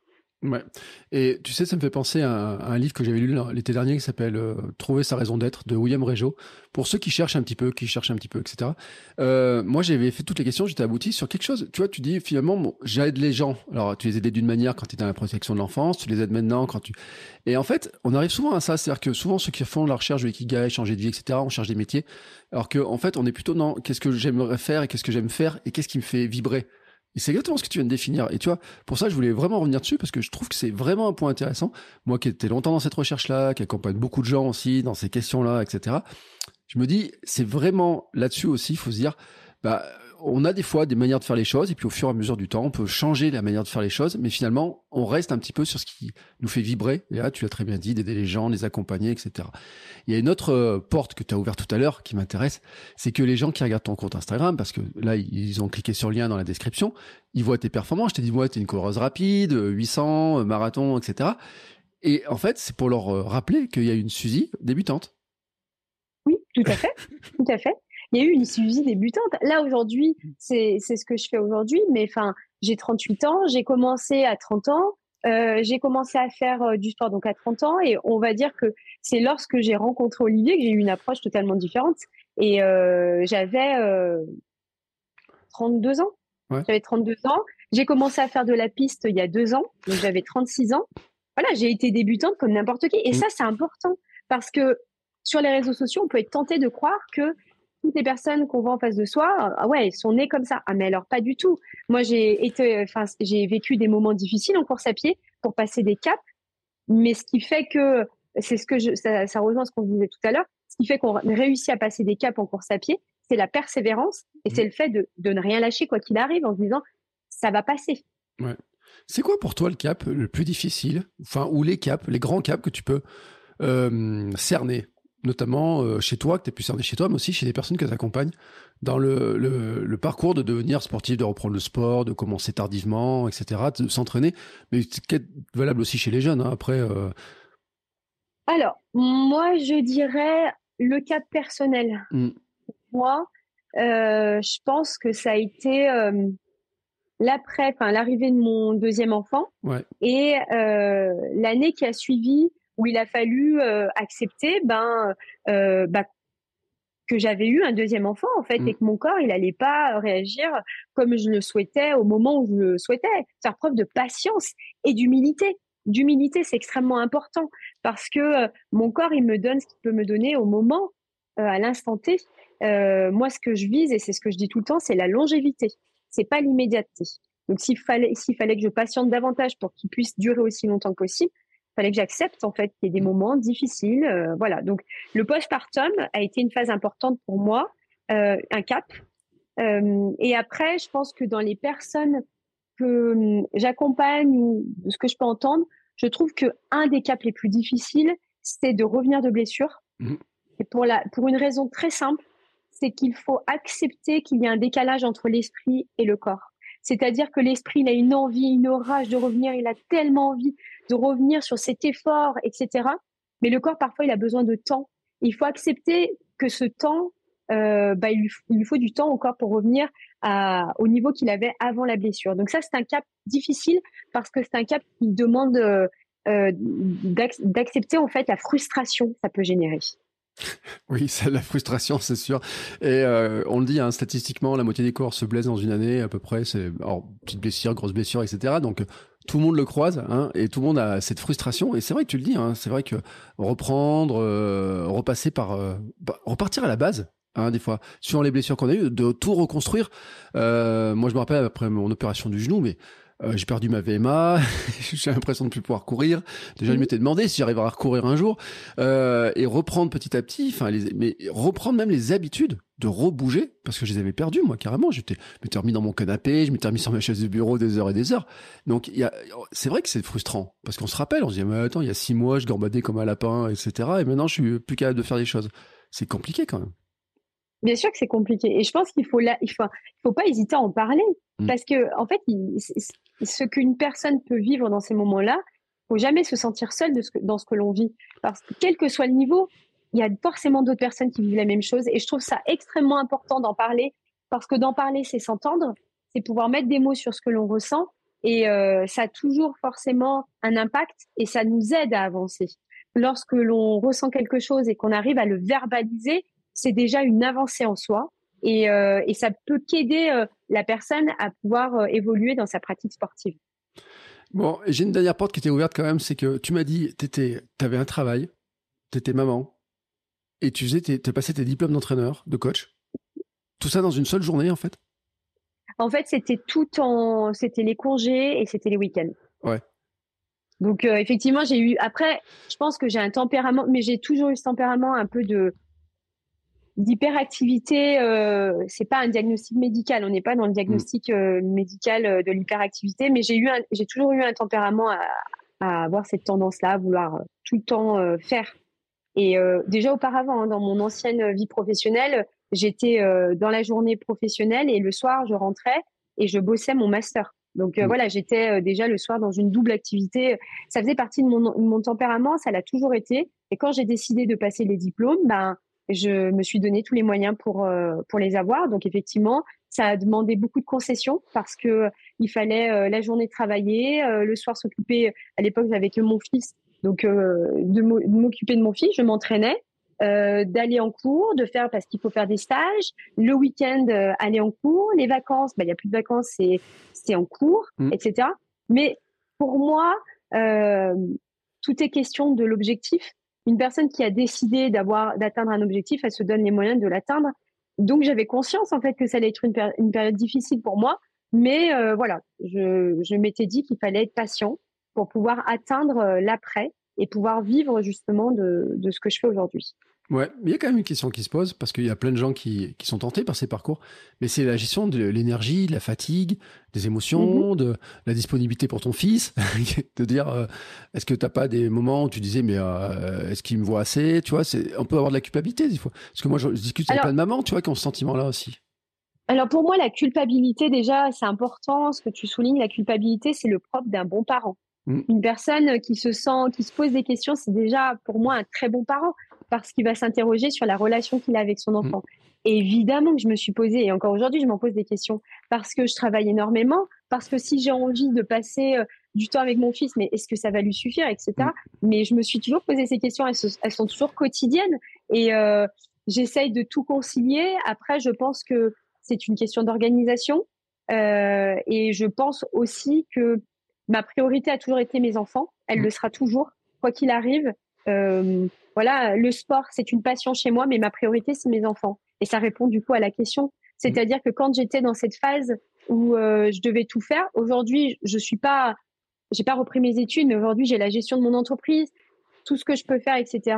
Et tu sais, ça me fait penser à un, livre que j'avais lu l'été dernier qui s'appelle euh, Trouver sa raison d'être de William Rejo. Pour ceux qui cherchent un petit peu, qui cherchent un petit peu, etc. Euh, moi, j'avais fait toutes les questions, j'étais abouti sur quelque chose. Tu vois, tu dis finalement, j'aide les gens. Alors, tu les aidais d'une manière quand tu étais dans la protection de l'enfance, tu les aides maintenant quand tu. Et en fait, on arrive souvent à ça, c'est-à-dire que souvent ceux qui font la recherche de l'ikigai, changer de vie, etc. On cherche des métiers, alors que en fait, on est plutôt dans qu'est-ce que j'aimerais faire et qu'est-ce que j'aime faire et qu'est-ce qui me fait vibrer. Et c'est exactement ce que tu viens de définir. Et tu vois, pour ça, je voulais vraiment revenir dessus parce que je trouve que c'est vraiment un point intéressant. Moi qui étais longtemps dans cette recherche-là, qui accompagne beaucoup de gens aussi dans ces questions-là, etc. Je me dis, c'est vraiment là-dessus aussi, il faut se dire, bah, on a des fois des manières de faire les choses, et puis au fur et à mesure du temps, on peut changer la manière de faire les choses, mais finalement, on reste un petit peu sur ce qui nous fait vibrer. Et là, tu l'as très bien dit, d'aider les gens, les accompagner, etc. Il y a une autre euh, porte que tu as ouverte tout à l'heure qui m'intéresse, c'est que les gens qui regardent ton compte Instagram, parce que là, ils ont cliqué sur le lien dans la description, ils voient tes performances. Je t'ai dit, ouais, t'es une coureuse rapide, 800, euh, marathon, etc. Et en fait, c'est pour leur euh, rappeler qu'il y a une Suzy débutante. Oui, tout à fait, tout à fait il y a eu une Suzy débutante. Là, aujourd'hui, c'est ce que je fais aujourd'hui, mais enfin, j'ai 38 ans, j'ai commencé à 30 ans, euh, j'ai commencé à faire euh, du sport donc à 30 ans, et on va dire que c'est lorsque j'ai rencontré Olivier que j'ai eu une approche totalement différente. Et euh, j'avais 32 ans. J'avais 32 ans. J'ai commencé à faire de la piste il y a deux ans, donc j'avais 36 ans. Voilà, j'ai été débutante comme n'importe qui. Et mm. ça, c'est important parce que sur les réseaux sociaux, on peut être tenté de croire que toutes les personnes qu'on voit en face de soi, ah ouais, elles sont nées comme ça. Ah mais alors pas du tout. Moi j'ai été, enfin j'ai vécu des moments difficiles en course à pied pour passer des caps, mais ce qui fait que c'est ce que je, ça, ça rejoint ce qu'on disait tout à l'heure. Ce qui fait qu'on réussit à passer des caps en course à pied, c'est la persévérance et c'est mmh. le fait de, de, ne rien lâcher quoi qu'il arrive en se disant ça va passer. Ouais. C'est quoi pour toi le cap le plus difficile, enfin ou les caps, les grands caps que tu peux euh, cerner? Notamment euh, chez toi, que tu as pu cerner chez toi, mais aussi chez des personnes que tu accompagnes dans le, le, parcours de devenir sportif, de reprendre le sport, de commencer tardivement, etc., de s'entraîner. Mais c'est valable aussi chez les jeunes, hein, après. Euh. Alors, moi, je dirais le cas personnel. Mmh. Moi, euh, je pense que ça a été l'après, enfin l'arrivée de mon deuxième enfant et l'année qui a suivi où il a fallu euh, accepter ben, euh, bah, que j'avais eu un deuxième enfant en fait mmh. et que mon corps il allait pas réagir comme je le souhaitais au moment où je le souhaitais. Faire preuve de patience et d'humilité. D'humilité c'est extrêmement important parce que euh, mon corps il me donne ce qu'il peut me donner au moment à l'instant T. Moi ce que je vise et c'est ce que je dis tout le temps c'est la longévité. C'est pas l'immédiateté. Donc s'il fallait s'il fallait que je patiente davantage pour qu'il puisse durer aussi longtemps que possible fallait que j'accepte en fait qu'il y ait des mmh. moments difficiles. Euh, voilà. Donc le postpartum a été une phase importante pour moi, euh, un cap. Euh, et après, je pense que dans les personnes que hum, j'accompagne ou de ce que je peux entendre, je trouve que un des caps les plus difficiles, c'est de revenir de blessure. Mmh. Et pour la pour une raison très simple, c'est qu'il faut accepter qu'il y a un décalage entre l'esprit et le corps. C'est-à-dire que l'esprit, il a une envie, une rage de revenir, il a tellement envie de revenir sur cet effort, etc. Mais le corps, parfois, il a besoin de temps. Il faut accepter que ce temps, euh, bah, il, lui, faut du temps au corps pour revenir au niveau qu'il avait avant la blessure. Donc ça, c'est un cap difficile parce que c'est un cap qui demande euh, euh d'accepter en fait la frustration que ça peut générer. Oui, *laughs* c'est la frustration, c'est sûr. Et euh, on le dit, hein, statistiquement, la moitié des corps se blessent dans une année à peu près. C'est alors petite blessure, grosse blessure, etc. Donc tout le monde le croise, hein, et tout le monde a cette frustration. Et c'est vrai que tu le dis, hein, c'est vrai que reprendre, euh, repasser par, euh, bah, repartir à la base. Hein, des fois, suivant les blessures qu'on a eues, de tout reconstruire. moi, je me rappelle après mon opération du genou, mais euh, j'ai perdu ma VMA, *laughs* j'ai l'impression de plus pouvoir courir. Déjà, je mmh. m'étais demandé si j'arriverais à recourir un jour euh, et reprendre petit à petit, enfin, mais reprendre même les habitudes de rebouger parce que je les avais perdues moi carrément. J'étais, m'étais remis dans mon canapé, je m'étais remis sur ma chaise de bureau des heures et des heures. Donc, c'est vrai que c'est frustrant parce qu'on se rappelle, on se dit mais attends, il y a six mois, je gambadais comme un lapin, etc. Et maintenant, je suis plus capable de faire des choses. C'est compliqué quand même. Bien sûr que c'est compliqué. Et je pense qu'il faut là, il faut, il faut pas hésiter à en parler. Mmh. Parce que, en fait, ce qu'une personne peut vivre dans ces moments-là, faut jamais se sentir seul dans ce que l'on vit. Parce que quel que soit le niveau, il y a forcément d'autres personnes qui vivent la même chose. Et je trouve ça extrêmement important d'en parler. Parce que d'en parler, c'est s'entendre, c'est pouvoir mettre des mots sur ce que l'on ressent Et euh, ça a toujours forcément un impact et ça nous aide à avancer. Lorsque l'on ressent quelque chose et qu'on arrive à le verbaliser, c'est déjà une avancée en soi. Et, euh, et ça peut qu'aider euh, la personne à pouvoir euh, évoluer dans sa pratique sportive. Bon, j'ai une dernière porte qui était ouverte quand même, c'est que tu m'as dit, tu avais un travail, tu étais maman, et tu faisais, tu passé tes diplômes d'entraîneur, de coach. Tout ça dans une seule journée, en fait? En fait, c'était tout en. C'était les congés et c'était les week-ends. Ouais. Donc, effectivement, j'ai eu. Après, je pense que j'ai un tempérament, mais j'ai toujours eu ce tempérament un peu de d'hyperactivité, euh, c'est pas un diagnostic médical. On n'est pas dans le diagnostic euh, médical euh, de l'hyperactivité, mais j'ai eu, j'ai toujours eu un tempérament à, avoir cette tendance-là, à vouloir euh, tout le temps faire. Et déjà auparavant, hein, dans mon ancienne vie professionnelle, j'étais dans la journée professionnelle et le soir, je rentrais et je bossais mon master. Donc mmh. voilà, j'étais déjà le soir dans une double activité. Ça faisait partie de mon, de mon tempérament, ça l'a toujours été. Et quand j'ai décidé de passer les diplômes, ben je me suis donné tous les moyens pour euh, pour les avoir. Donc effectivement, ça a demandé beaucoup de concessions parce que euh, il fallait euh, la journée travailler, le soir s'occuper. À l'époque, j'avais que mon fils, donc de m'occuper de mon fils, je m'entraînais. d'aller en cours, de faire parce qu'il faut faire des stages, le week-end aller en cours, les vacances, bah, il y a plus de vacances, c'est c'est en cours, mmh. etc. Mais pour moi, tout est question de l'objectif une personne qui a décidé d'avoir d'atteindre un objectif, elle se donne les moyens de l'atteindre. Donc j'avais conscience en fait que ça allait être une, période difficile pour moi, mais euh, voilà, je, je m'étais dit qu'il fallait être patient pour pouvoir atteindre euh, l'après et pouvoir vivre justement de, de ce que je fais aujourd'hui. Ouais, mais il y a quand même une question qui se pose parce qu'il y a plein de gens qui, qui sont tentés par ces parcours, mais c'est la gestion de l'énergie, de la fatigue, des émotions, mhm. de la disponibilité pour ton fils, *laughs* de dire euh, est-ce que tu n'as pas des moments où tu disais mais euh, est-ce qu'il me voit assez, tu vois, c'est on peut avoir de la culpabilité des fois. Parce que moi je, discute avec plein de mamans, tu vois, qui ont ce sentiment-là aussi. Alors pour moi la culpabilité déjà c'est important, ce que tu soulignes, la culpabilité c'est le propre d'un bon parent. Mm. Une personne qui se sent, qui se pose des questions, c'est déjà pour moi un très bon parent parce qu'il va s'interroger sur la relation qu'il a avec son mm. enfant. Et évidemment que je me suis posé, et encore aujourd'hui, je m'en pose des questions, parce que je travaille énormément, parce que si j'ai envie de passer euh, du temps avec mon fils, mais est-ce que ça va lui suffire, etc. Mm. Mais je me suis toujours posé ces questions, elles, sont toujours quotidiennes, et euh, j'essaye de tout concilier. Après, je pense que c'est une question d'organisation, euh, et je pense aussi que ma priorité a toujours été mes enfants, elle mm. le sera toujours, quoi qu'il arrive. Euh, voilà, le sport, c'est une passion chez moi, mais ma priorité, c'est mes enfants. Et ça répond du coup à la question. C'est-à-dire que quand j'étais dans cette phase où euh, je devais tout faire, aujourd'hui, je suis pas, j'ai pas repris mes études, mais aujourd'hui, j'ai la gestion de mon entreprise, tout ce que je peux faire, etc.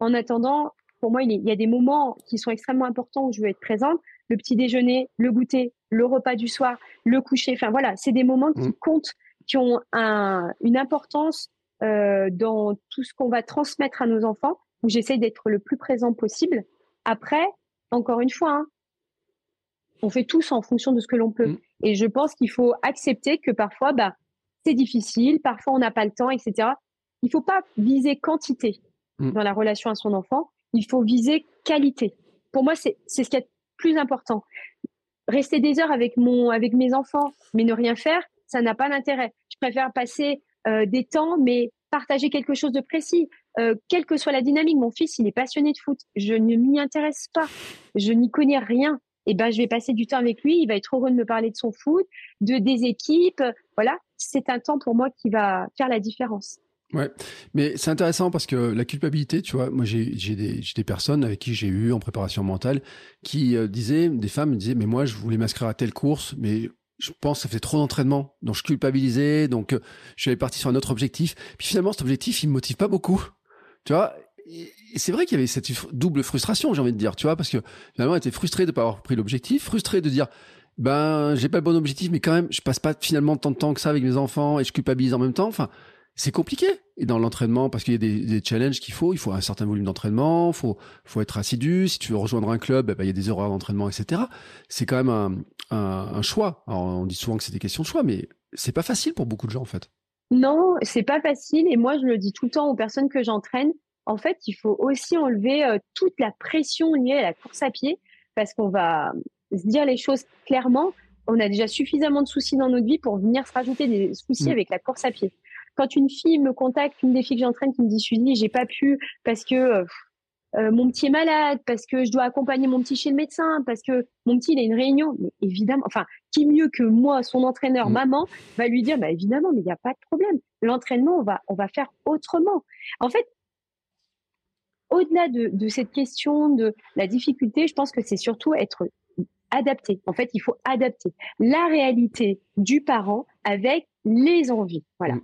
En attendant, pour moi, il, y a des moments qui sont extrêmement importants où je veux être présente. Le petit déjeuner, le goûter, le repas du soir, le coucher. Enfin voilà, c'est des moments qui mmh. comptent, qui ont un, une importance euh, dans tout ce qu'on va transmettre à nos enfants, où j'essaye d'être le plus présent possible. Après, encore une fois, hein, on fait tous en fonction de ce que l'on peut. Mm. Et je pense qu'il faut accepter que parfois, bah, c'est difficile, parfois on n'a pas le temps, etc. Il faut pas viser quantité mm. dans la relation à son enfant, il faut viser qualité. Pour moi, c'est ce qui est plus important. Rester des heures avec mon avec mes enfants, mais ne rien faire, ça n'a pas d'intérêt. Je préfère passer des temps, mais partager quelque chose de précis. Euh, quelle que soit la dynamique, mon fils, il est passionné de foot. Je ne m'y intéresse pas. Je n'y connais rien. Et eh ben, je vais passer du temps avec lui. Il va être heureux de me parler de son foot, de des équipes. Voilà, c'est un temps pour moi qui va faire la différence. Ouais, mais c'est intéressant parce que la culpabilité, tu vois, moi j'ai des, des, personnes avec qui j'ai eu en préparation mentale qui euh, disaient, des femmes disaient, mais moi je voulais m'inscrire à telle course, mais je pense que ça fait trop d'entraînement, donc je culpabilisais, donc euh, je suis allé partir sur un autre objectif. Puis finalement, cet objectif, il me motive pas beaucoup, tu vois? C'est vrai qu'il y avait cette double frustration, j'ai envie de dire, tu vois, parce que finalement, elle était frustrée de pas avoir pris l'objectif, frustrée de dire, ben, j'ai pas le bon objectif, mais quand même, je passe pas finalement tant de temps que ça avec mes enfants et je culpabilise en même temps. Enfin, c'est compliqué. Et dans l'entraînement, parce qu'il y a des, des challenges qu'il faut, il faut un certain volume d'entraînement, faut faut être assidu. Si tu veux rejoindre un club, eh ben, il y a des horaires d'entraînement, etc. C'est quand même un, un, un, choix. Alors, on dit souvent que c'est des questions de choix, mais c'est pas facile pour beaucoup de gens en fait. Non, c'est pas facile. Et moi, je le dis tout le temps aux personnes que j'entraîne. En fait, il faut aussi enlever euh, toute la pression liée à la course à pied, parce qu'on va se dire les choses clairement on a déjà suffisamment de soucis dans notre vie pour venir se rajouter des soucis Mm. avec la course à pied. Quand une fille me contacte, une des filles que j'entraîne qui me dit Suzy, j'ai pas pu parce que euh, euh, mon petit est malade, parce que je dois accompagner mon petit chez le médecin, parce que mon petit il a une réunion. Mais évidemment, enfin, qui mieux que moi, son entraîneur, Mm. maman, va lui dire bah évidemment, mais il n'y a pas de problème. L'entraînement, on va on va faire autrement. En fait, au-delà de, de cette question de la difficulté, je pense que c'est surtout être adapté. En fait, il faut adapter la réalité du parent avec les envies. Voilà.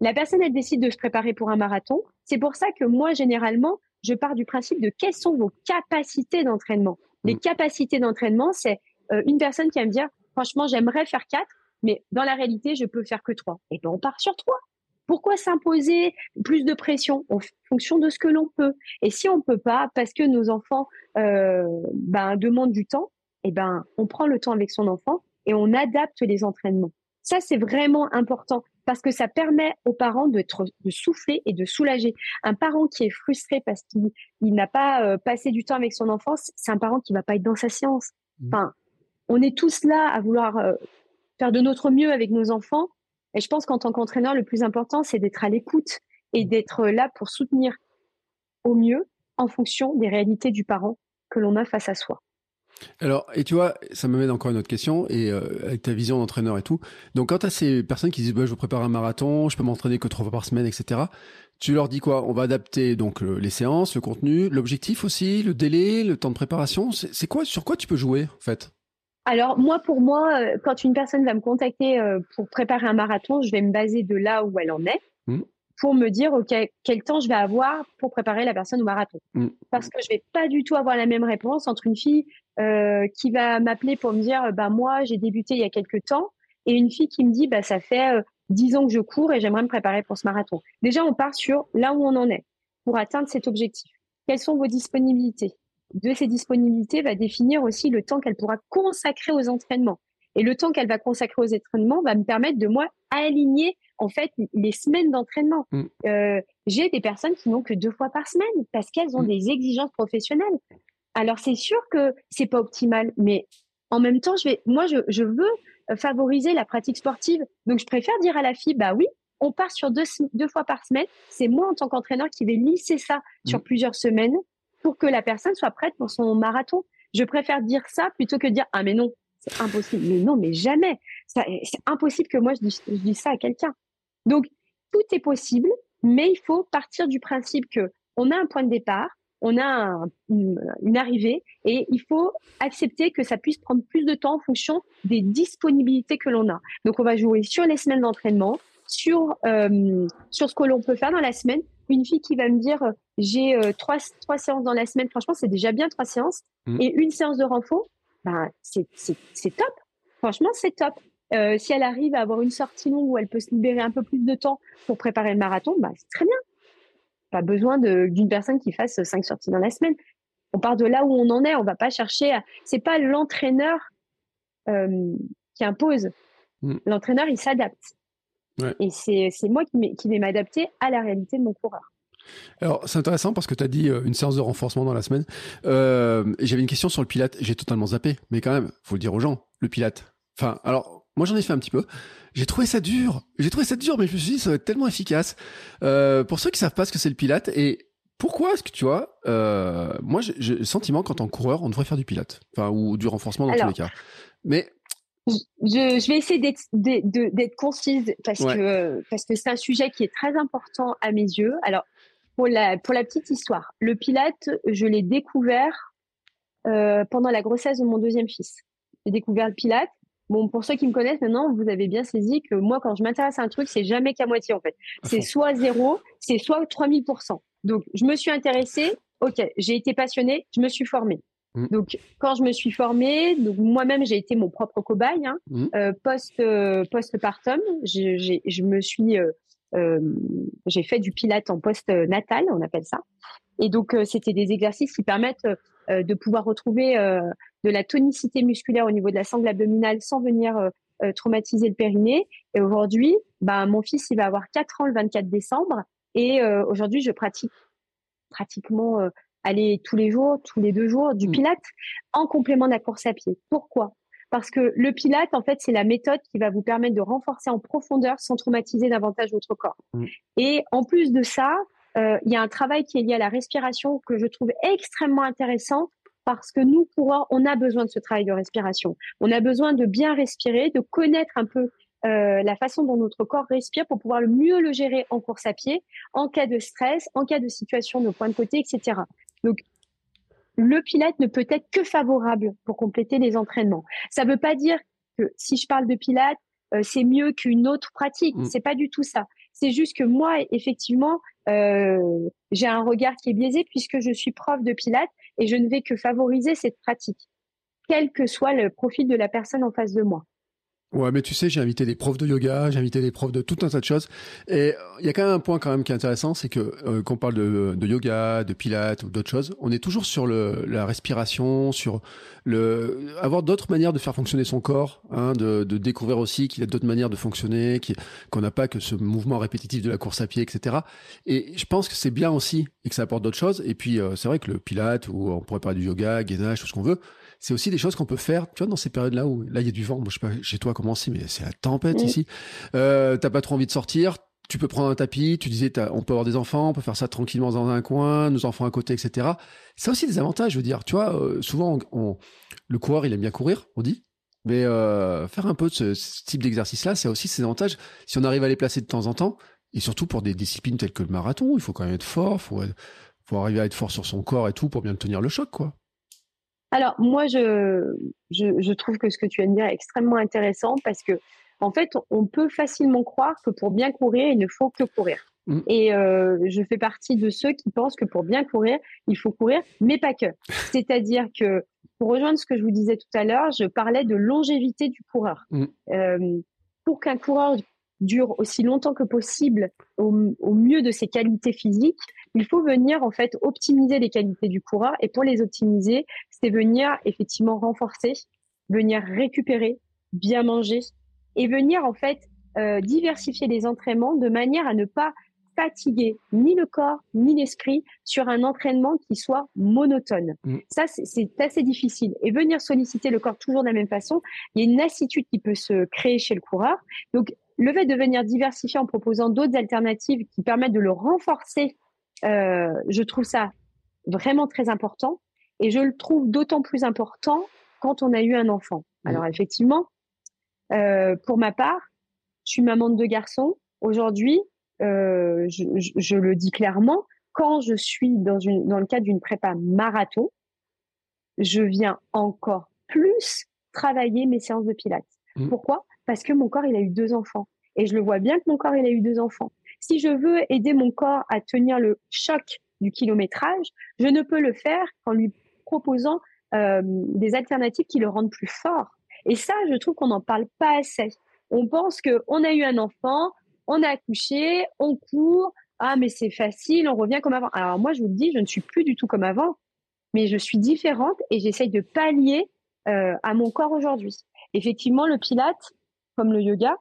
La personne, elle décide de se préparer pour un marathon. C'est pour ça que moi, généralement, je pars du principe de quelles sont vos capacités d'entraînement. Les Mm. capacités d'entraînement, c'est euh, une personne qui va me dire, franchement, j'aimerais faire quatre, mais dans la réalité, je peux faire que trois. Et ben, on part sur trois. Pourquoi s'imposer plus de pression en fonction de ce que l'on peut? Et si on peut pas, parce que nos enfants euh, ben, demandent du temps, eh ben, on prend le temps avec son enfant et on adapte les entraînements. Ça, c'est vraiment important parce que ça permet aux parents de, souffler et de soulager. Un parent qui est frustré parce qu'il il n'a pas euh, passé du temps avec son enfant, c'est un parent qui va pas être dans sa séance. Mhm. Enfin, on est tous là à vouloir euh, faire de notre mieux avec nos enfants. Et je pense qu'en tant qu'entraîneur, le plus important, c'est d'être à l'écoute et d'être là pour soutenir au mieux en fonction des réalités du parent que l'on a face à soi. Alors, et tu vois, ça m'amène encore une autre question, et euh, avec ta vision d'entraîneur et tout. Donc, quand tu as ces personnes qui disent, bah, je veux préparer un marathon, je peux m'entraîner que trois fois par semaine, etc., tu leur dis quoi? On va adapter donc le- les séances, le contenu, l'objectif aussi, le délai, le temps de préparation? C'est quoi Sur quoi tu peux jouer, en fait? Alors moi, pour moi, euh, quand une personne va me contacter euh, pour préparer un marathon, je vais me baser de là où elle en est Mm. Pour me dire ok quel temps je vais avoir pour préparer la personne au marathon. Mm. Parce que je vais pas du tout avoir la même réponse entre une fille euh, qui va m'appeler pour me dire bah moi j'ai débuté il y a quelques temps et une fille qui me dit bah ça fait euh, 10 ans que je cours et j'aimerais me préparer pour ce marathon. Déjà on part sur là où on en est pour atteindre cet objectif. Quelles sont vos disponibilités? De ces disponibilités va définir aussi le temps qu'elle pourra consacrer aux entraînements. Et le temps qu'elle va consacrer aux entraînements va me permettre de moi aligner en fait les semaines d'entraînement. Mm. Euh, J'ai des personnes qui n'ont que deux fois par semaine parce qu'elles ont Mm. des exigences professionnelles. Alors c'est sûr que c'est pas optimal, mais en même temps, je vais, moi je, je veux favoriser la pratique sportive. Donc je préfère dire à la fille, bah oui, on part sur deux, deux fois par semaine. C'est moi en tant qu'entraîneur qui vais lisser ça sur Mm. plusieurs semaines pour que la personne soit prête pour son marathon. Je préfère dire ça plutôt que dire ah mais non, c'est impossible. Mais non, mais jamais. C'est impossible que moi je dise, je dise ça à quelqu'un. Donc tout est possible, mais il faut partir du principe que on a un point de départ, on a un- une, une arrivée, et il faut accepter que ça puisse prendre plus de temps en fonction des disponibilités que l'on a. Donc on va jouer sur les semaines d'entraînement, sur euh, sur ce que l'on peut faire dans la semaine. Une fille qui va me dire euh, j'ai euh, trois trois séances dans la semaine, franchement c'est déjà bien trois séances, Mm. et une séance de renfort, ben c'est top. Franchement c'est top. Euh, si elle arrive à avoir une sortie longue où elle peut se libérer un peu plus de temps pour préparer le marathon, bah, c'est très bien. Pas besoin d'une personne qui fasse cinq sorties dans la semaine. On part de là où on en est. On va pas chercher. À... C'est pas l'entraîneur euh, qui impose. Mm. L'entraîneur, il s'adapte. Ouais. Et c'est c'est moi qui vais m'adapter à la réalité de mon coureur. Alors, c'est intéressant parce que tu as dit euh, une séance de renforcement dans la semaine. Euh, J'avais une question sur le pilate. J'ai totalement zappé. Mais quand même, faut le dire aux gens, le pilate. Enfin, alors, moi j'en ai fait un petit peu. J'ai trouvé ça dur. J'ai trouvé ça dur, mais je me suis dit, ça va être tellement efficace. Euh, pour ceux qui savent pas ce que c'est le pilate, et pourquoi est-ce que tu vois, euh, moi j'ai le sentiment qu'en tant que coureur, on devrait faire du pilate. Enfin, ou du renforcement dans Alors, tous les cas. Mais, Je, je vais essayer d'être concise parce Ouais. que parce que c'est un sujet qui est très important à mes yeux. Alors pour la pour la petite histoire, le Pilate, je l'ai découvert euh, pendant la grossesse de mon deuxième fils. J'ai découvert le Pilate. Bon, pour ceux qui me connaissent maintenant, vous avez bien saisi que moi, quand je m'intéresse à un truc, c'est jamais qu'à moitié en fait. C'est soit zéro, c'est soit 3000%. Donc, je me suis intéressée, ok, j'ai été passionnée, je me suis formée. Mm. Donc, quand je me suis formée, donc moi-même, j'ai été mon propre cobaye. Hein, Mm. euh, post, euh, postpartum, je me suis, euh, j'ai fait du pilate en post-natal, on appelle ça. Et donc, euh, c'était des exercices qui permettent euh, de pouvoir retrouver euh, de la tonicité musculaire au niveau de la sangle abdominale sans venir euh, euh, traumatiser le périnée. Et aujourd'hui, ben, mon fils, il va avoir 4 ans le 24 décembre. Et euh, aujourd'hui, je pratique pratiquement euh, aller tous les jours, tous les deux jours, du Mm. pilate en complément de la course à pied. Pourquoi? Parce que le Pilate, en fait, c'est la méthode qui va vous permettre de renforcer en profondeur sans traumatiser davantage votre corps. Mm. Et en plus de ça, euh, il y a un travail qui est lié à la respiration que je trouve extrêmement intéressant parce que nous, coureurs, on a besoin de ce travail de respiration. On a besoin de bien respirer, de connaître un peu euh, la façon dont notre corps respire pour pouvoir le mieux le gérer en course à pied, en cas de stress, en cas de situation de point de côté, etc. Donc, le pilate ne peut être que favorable pour compléter les entraînements. Ça ne veut pas dire que si je parle de pilate, euh, c'est mieux qu'une autre pratique. Ce mm. C'est pas du tout ça. C'est juste que moi, effectivement, euh, j'ai un regard qui est biaisé puisque je suis prof de pilate et je ne vais que favoriser cette pratique, quel que soit le profil de la personne en face de moi. Ouais, mais tu sais, j'ai invité des profs de yoga, j'ai invité des profs de tout un tas de choses. Et il y a quand même un point quand même qui est intéressant, c'est que euh, quand on parle de, de, yoga, de pilates ou d'autres choses, on est toujours sur le, la respiration, sur le avoir d'autres manières de faire fonctionner son corps, hein, de, de découvrir aussi qu'il y a d'autres manières de fonctionner, qu'on n'a pas que ce mouvement répétitif de la course à pied, etc. Et je pense que c'est bien aussi et que ça apporte d'autres choses. Et puis euh, c'est vrai que le pilate ou on pourrait parler du yoga, gainage, tout ce qu'on veut c'est aussi des choses qu'on peut faire, tu vois, dans ces périodes-là où là il y a du vent. Moi, je sais pas chez toi comment c'est, mais c'est la tempête ici. Euh, T'as pas trop envie de sortir. Tu peux prendre un tapis. Tu disais, on peut avoir des enfants, on peut faire ça tranquillement dans un coin, nos enfants à côté, etc. Ça aussi des avantages, je veux dire. Tu vois, euh, souvent, on, le coureur, il aime bien courir, on dit. Mais euh, faire un peu de ce, type d'exercice-là, c'est aussi ses avantages. Si on arrive à les placer de temps en temps, et surtout pour des disciplines telles que le marathon, il faut quand même être fort, faut, faut arriver à être fort sur son corps et tout pour bien tenir le choc, quoi. Alors, moi, je, je, trouve que ce que tu viens de dire est extrêmement intéressant parce que, en fait, on peut facilement croire que pour bien courir, il ne faut que courir. Mm. Et euh, je fais partie de ceux qui pensent que pour bien courir, il faut courir, mais pas que. *laughs* C'est-à-dire que, pour rejoindre ce que je vous disais tout à l'heure, je parlais de longévité du coureur. Mm. Euh, pour qu'un coureur dure aussi longtemps que possible au, au mieux de ses qualités physiques, il faut venir en fait optimiser les qualités du coureur et pour les optimiser, c'est venir effectivement renforcer, venir récupérer, bien manger et venir en fait euh, diversifier les entraînements de manière à ne pas fatiguer ni le corps ni l'esprit sur un entraînement qui soit monotone. Mm. Ça, c'est assez difficile. Et venir solliciter le corps toujours de la même façon, il y a une lassitude qui peut se créer chez le coureur. Donc, le fait de venir diversifier en proposant d'autres alternatives qui permettent de le renforcer euh, je trouve ça vraiment très important et je le trouve d'autant plus important quand on a eu un enfant. Mmh. Alors effectivement, euh, pour ma part, je suis maman de deux garçons. Aujourd'hui, euh, je, je, le dis clairement, quand je suis dans, une, dans le cadre d'une prépa marathon, je viens encore plus travailler mes séances de pilates. Mmh. Pourquoi? Parce que mon corps, il a eu deux enfants. Et je le vois bien que mon corps, il a eu deux enfants. Si je veux aider mon corps à tenir le choc du kilométrage, je ne peux le faire qu'en lui proposant euh, des alternatives qui le rendent plus fort. Et ça, je trouve qu'on n'en parle pas assez. On pense qu'on a eu un enfant, on a accouché, on court, ah mais c'est facile, on revient comme avant. Alors moi, je vous le dis, je ne suis plus du tout comme avant, mais je suis différente et j'essaye de pallier euh, à mon corps aujourd'hui. Effectivement, le pilate, comme le yoga,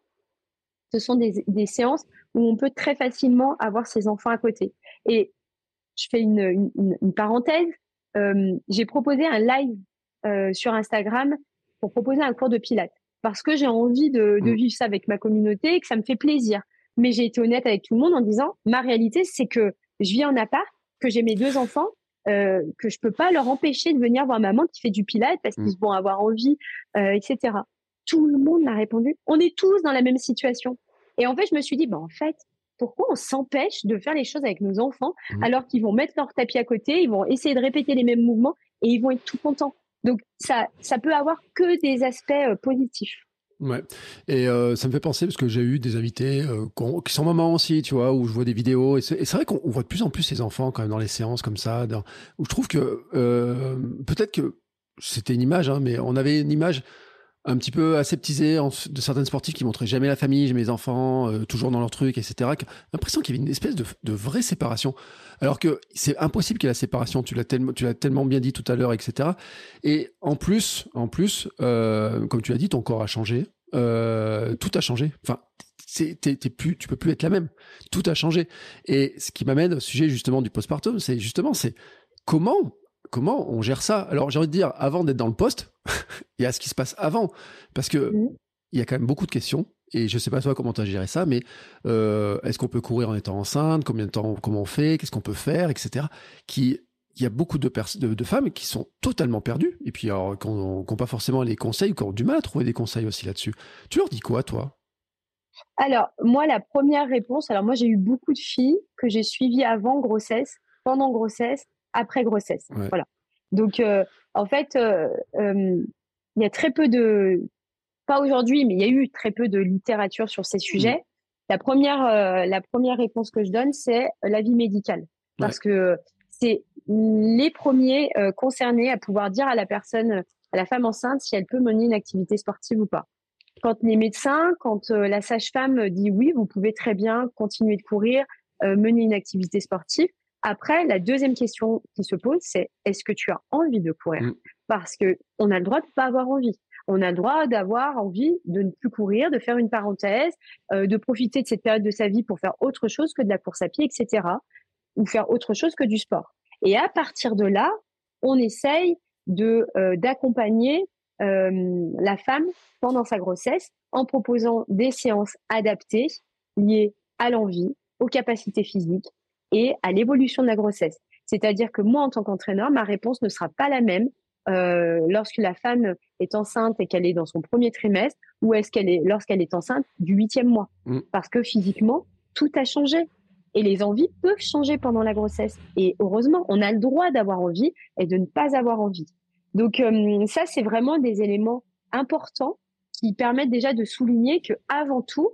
ce sont des, des séances où on peut très facilement avoir ses enfants à côté. Et je fais une, une, parenthèse. Euh, j'ai proposé un live euh, sur Instagram pour proposer un cours de pilates parce que j'ai envie de, de, mmh. vivre ça avec ma communauté et que ça me fait plaisir. Mais j'ai été honnête avec tout le monde en disant ma réalité, c'est que je vis en appart, que j'ai mes deux enfants, euh, que je peux pas leur empêcher de venir voir maman qui fait du pilates parce qu'ils mmh. vont avoir envie, etc. Tout le monde m'a répondu. On est tous dans la même situation. Et en fait, je me suis dit, bah, en fait, pourquoi on s'empêche de faire les choses avec nos enfants mmh. alors qu'ils vont mettre leur tapis à côté, ils vont essayer de répéter les mêmes mouvements et ils vont être tout contents. Donc ça, ça peut avoir que des aspects euh, positifs. Ouais. Et euh, ça me fait penser parce que j'ai eu des invités euh, qui sont mamans aussi, tu vois, où je vois des vidéos. Et c'est vrai qu'on voit de plus en plus ces enfants quand même dans les séances comme ça, où je trouve que peut-être que c'était une image, hein, mais on avait une image un petit peu aseptisé de certaines sportifs qui montraient jamais la famille, j'ai mes enfants, euh, toujours dans leur truc, etc. L'impression qu'il y avait une espèce de, vraie séparation. Alors que c'est impossible qu'il y ait la séparation, tu l'as tellement, tu l'as tellement bien dit tout à l'heure, etc. Et en plus, en plus, euh, comme tu l'as dit, ton corps a changé, euh, tout a changé. Enfin, t'es, t'es plus, tu peux plus être la même. Tout a changé. Et ce qui m'amène au sujet justement du postpartum, c'est justement, c'est comment comment on gère ça? Alors, j'ai envie de dire, avant d'être dans le poste, *laughs* il y a ce qui se passe avant. Parce que Mhm. il y a quand même beaucoup de questions. Et je sais pas toi comment tu as géré ça, mais euh, est-ce qu'on peut courir en étant enceinte? Combien de temps Comment on fait? Qu'est-ce qu'on peut faire? Etc. Qui il y a beaucoup de, de femmes qui sont totalement perdues et puis alors, qui n'ont pas forcément les conseils, qui ont du mal à trouver des conseils aussi là-dessus. Tu leur dis quoi, toi? Alors, moi, la première réponse, alors moi, j'ai eu beaucoup de filles que j'ai suivies avant grossesse, pendant grossesse, après grossesse. Ouais. Voilà. Donc, euh, en fait, euh, euh, il y a très peu de, pas aujourd'hui, mais il y a eu très peu de littérature sur ces sujets. La première, la première réponse que je donne, c'est l'avis médical, parce que c'est les premiers concernés à pouvoir dire à la personne, à la femme enceinte, si elle peut mener une activité sportive ou pas quand les médecins, quand euh, la sage-femme dit oui, vous pouvez très bien continuer de courir, euh, mener une activité sportive. Après, la deuxième question qui se pose, c'est est-ce que tu as envie de courir Mm. Parce que on a le droit de pas avoir envie. On a le droit d'avoir envie de ne plus courir, de faire une parenthèse, euh, de profiter de cette période de sa vie pour faire autre chose que de la course à pied, etc. Ou faire autre chose que du sport. Et à partir de là, on essaye de euh, d'accompagner euh, la femme pendant sa grossesse en proposant des séances adaptées liées à l'envie, aux capacités physiques et à l'évolution de la grossesse. C'est-à-dire que moi, en tant qu'entraîneur, ma réponse ne sera pas la même euh, lorsque la femme est enceinte et qu'elle est dans son premier trimestre ou est-ce qu'elle est lorsqu'elle est enceinte du huitième mois. Mm. Parce que physiquement, tout a changé. Et les envies peuvent changer pendant la grossesse. Et heureusement, on a le droit d'avoir envie et de ne pas avoir envie. Donc euh, ça, c'est vraiment des éléments importants qui permettent déjà de souligner que avant tout,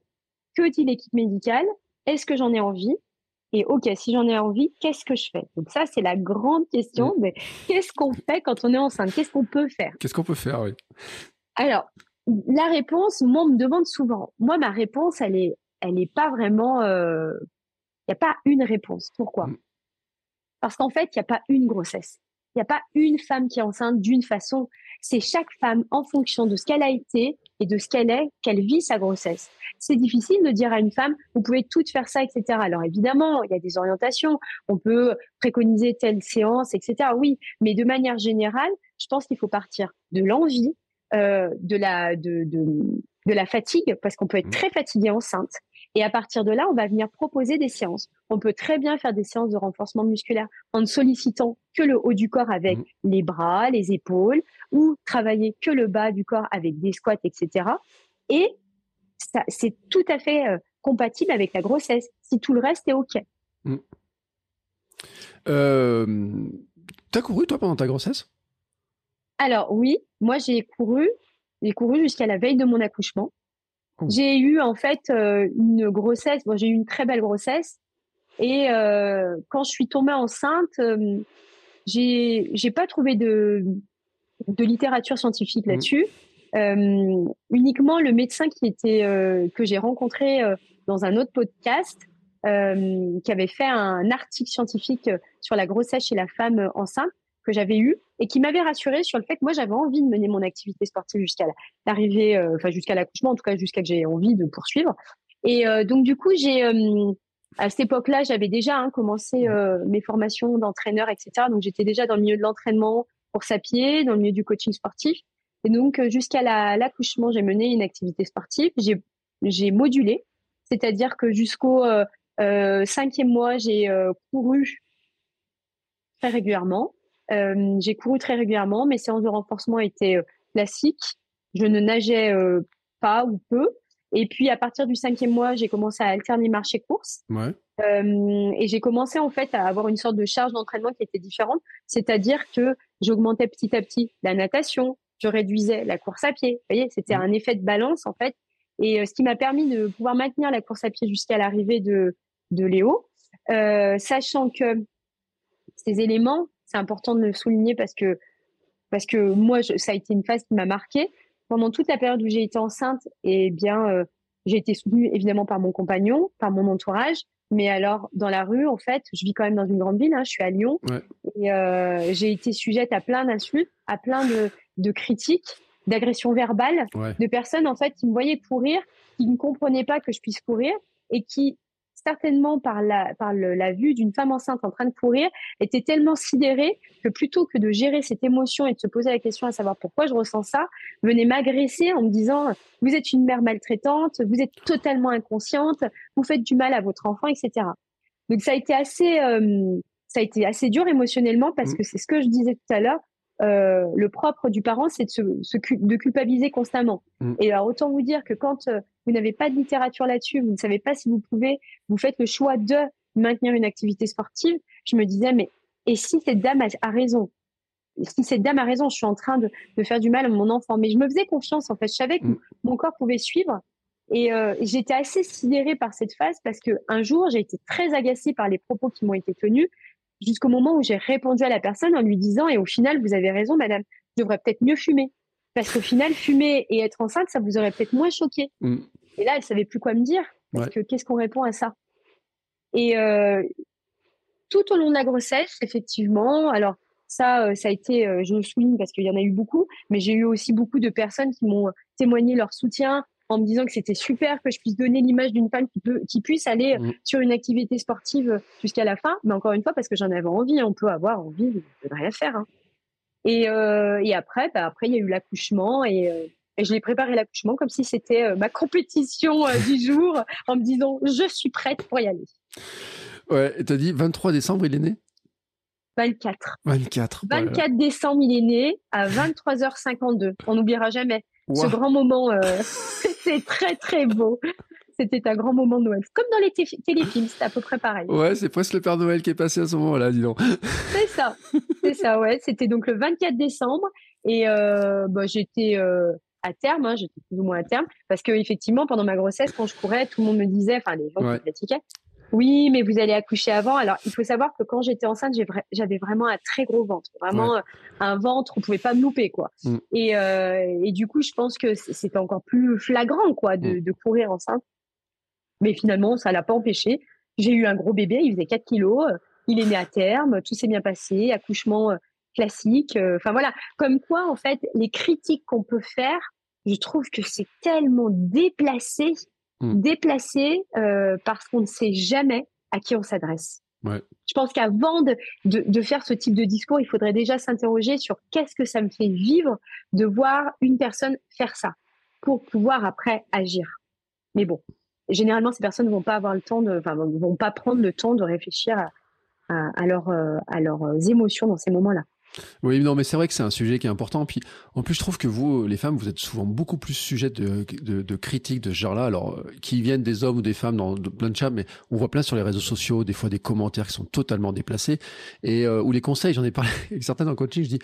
que dit l'équipe médicale? Est-ce que j'en ai envie? Et ok, si j'en ai envie, qu'est-ce que je fais? Donc ça, c'est la grande question. Mais qu'est-ce qu'on fait quand on est enceinte? Qu'est-ce qu'on peut faire? Qu'est-ce qu'on peut faire oui Alors, la réponse, moi, on me demande souvent. Moi, ma réponse, elle est, elle est pas vraiment. Il n'y a pas une réponse. Pourquoi? Mm. Parce qu'en fait, il n'y a pas une grossesse. Il n'y a pas une femme qui est enceinte d'une façon. C'est chaque femme en fonction de ce qu'elle a été et de ce qu'elle est, qu'elle vit sa grossesse. C'est difficile de dire à une femme, vous pouvez toutes faire ça, etc. Alors évidemment, il y a des orientations. On peut préconiser telle séance, etc. Oui, mais de manière générale, je pense qu'il faut partir de l'envie, euh, de la de, de, de la fatigue, parce qu'on peut être Mmh. très fatigué enceinte. Et à partir de là, on va venir proposer des séances. On peut très bien faire des séances de renforcement musculaire en ne sollicitant que le haut du corps avec Mhm. les bras, les épaules, ou travailler que le bas du corps avec des squats, etc. Et c'est tout à fait euh, compatible avec la grossesse, si tout le reste est OK. euh, T'as couru, toi, pendant ta grossesse? Alors oui, moi j'ai couru, j'ai couru jusqu'à la veille de mon accouchement. J'ai eu en fait euh, une grossesse, bon, j'ai eu une très belle grossesse et euh, quand je suis tombée enceinte, euh, j'ai j'ai pas trouvé de de littérature scientifique Mhm. là-dessus. Euh, uniquement le médecin qui était euh, que j'ai rencontré dans un autre podcast qui avait fait un article scientifique sur la grossesse chez la femme enceinte que j'avais eu et qui m'avait rassurée sur le fait que moi j'avais envie de mener mon activité sportive jusqu'à l'arrivée, euh, enfin jusqu'à l'accouchement, en tout cas jusqu'à que j'ai envie de poursuivre. Et euh, donc du coup j'ai euh, à cette époque-là j'avais déjà hein, commencé euh, mes formations d'entraîneur, etc. Donc j'étais déjà dans le milieu de l'entraînement course à pied, dans le milieu du coaching sportif. Et donc euh, jusqu'à la- l'accouchement j'ai mené une activité sportive. J'ai j'ai modulé, c'est-à-dire que jusqu'au cinquième mois j'ai euh, couru très régulièrement. Euh, j'ai couru très régulièrement. Mes séances de renforcement étaient euh, classiques. Je ne nageais euh, pas ou peu. Et puis, à partir du cinquième mois, j'ai commencé à alterner marché-course. Ouais. Euh, et j'ai commencé en fait à avoir une sorte de charge d'entraînement qui était différente. C'est-à-dire que j'augmentais petit à petit la natation, je réduisais la course à pied. Vous voyez, c'était Mhm. un effet de balance en fait. Et euh, ce qui m'a permis de pouvoir maintenir la course à pied jusqu'à l'arrivée de, de Léo, euh, sachant que ces éléments, c'est important de le souligner parce que parce que moi, je- ça a été une phase qui m'a marquée. Pendant toute la période où j'ai été enceinte, eh bien, euh, j'ai été soutenue évidemment par mon compagnon, par mon entourage. Mais alors, dans la rue, en fait, je vis quand même dans une grande ville. Hein, je suis à Lyon Ouais. et euh, j'ai été sujette à plein d'insultes, à plein de, de critiques, d'agressions verbales, Ouais. de personnes en fait qui me voyaient courir, qui ne comprenaient pas que je puisse courir et qui certainement par la, par la vue d'une femme enceinte en train de courir, était tellement sidérée que plutôt que de gérer cette émotion et de se poser la question à savoir pourquoi je ressens ça, venait m'agresser en me disant vous êtes une mère maltraitante, vous êtes totalement inconsciente, vous faites du mal à votre enfant, etc. Donc ça a été assez, euh, ça a été assez dur émotionnellement parce mmh. que c'est ce que je disais tout à l'heure. Euh, le propre du parent, c'est de, se, de culpabiliser constamment. Mmh. Et alors, autant vous dire que quand euh, vous n'avez pas de littérature là-dessus, vous ne savez pas si vous pouvez, vous faites le choix de maintenir une activité sportive, je me disais, mais et si cette dame a, raison? Si cette dame a raison, je suis en train de, de, faire du mal à mon enfant. Mais je me faisais confiance, en fait. Je savais que mmh. mon corps pouvait suivre. Et euh, j'étais assez sidérée par cette phase parce que un jour, j'ai été très agacée par les propos qui m'ont été tenus jusqu'au moment où j'ai répondu à la personne en lui disant et au final vous avez raison madame je devrais peut-être mieux fumer. Parce qu'au final fumer et être enceinte ça vous aurait peut-être moins choqué. Mm. et là elle savait plus quoi me dire. Parce que qu'est-ce qu'on répond à ça? Et euh, tout au long de la grossesse effectivement alors ça euh, ça a été euh, je le souligne parce qu'il y en a eu beaucoup mais j'ai eu aussi beaucoup de personnes qui m'ont témoigné leur soutien en me disant que c'était super que je puisse donner l'image d'une femme qui peut, qui puisse aller mmh. sur une activité sportive jusqu'à la fin. Mais encore une fois, parce que j'en avais envie. On peut avoir envie de, rien faire. Hein. Et, euh, et, après, bah, après, il y a eu l'accouchement et, euh, et, je l'ai préparé l'accouchement comme si c'était euh, ma compétition du jour *laughs* en me disant je suis prête pour y aller. Ouais, et t'as dit 23 décembre, il est né? 24. 24. 24 décembre, il est né à 23h52. On n'oubliera jamais ce grand moment. *laughs* c'est très très beau. C'était un grand moment de Noël. Comme dans les téléfilms, c'était à peu près pareil. Ouais, c'est presque le Père Noël qui est passé à ce moment-là, dis donc. *laughs* C'est ça, c'est ça, ouais. C'était donc le 24 décembre et euh, bah, j'étais euh, à terme, hein, j'étais plus ou moins à terme, parce que effectivement, pendant ma grossesse, quand je courais, tout le monde me disait, enfin les gens qui pratiquaient, oui, mais vous allez accoucher avant. Alors, il faut savoir que quand j'étais enceinte, j'avais vraiment un très gros ventre, vraiment un ventre, on pouvait pas me louper, quoi. Mm. Euh, et, du coup, je pense que c'était encore plus flagrant, quoi, de, mm. courir enceinte. Mais finalement, ça l'a pas empêché. J'ai eu un gros bébé, il faisait 4 kilos, il est né à terme, tout s'est bien passé, accouchement euh, classique. Euh, enfin voilà, comme quoi, en fait, les critiques qu'on peut faire, je trouve que c'est tellement déplacé Mmh. déplacé euh, parce qu'on ne sait jamais à qui on s'adresse. Je pense qu'avant de, de, faire ce type de discours, il faudrait déjà s'interroger sur qu'est-ce que ça me fait vivre de voir une personne faire ça pour pouvoir après agir. Mais bon, généralement, ces personnes ne vont pas avoir le temps de, enfin, vont pas prendre le temps de réfléchir à, à, à, leur, euh, à leurs émotions dans ces moments-là. Oui, non, mais c'est vrai que c'est un sujet qui est important. Puis, en plus, je trouve que vous, les femmes, vous êtes souvent beaucoup plus sujet de, de, de critiques de ce genre-là. Alors, euh, qui viennent des hommes ou des femmes dans plein de chats, mais on voit plein sur les réseaux sociaux, des fois des commentaires qui sont totalement déplacés. Et, euh, ou les conseils, j'en ai parlé *laughs* avec certains en coaching, je dis,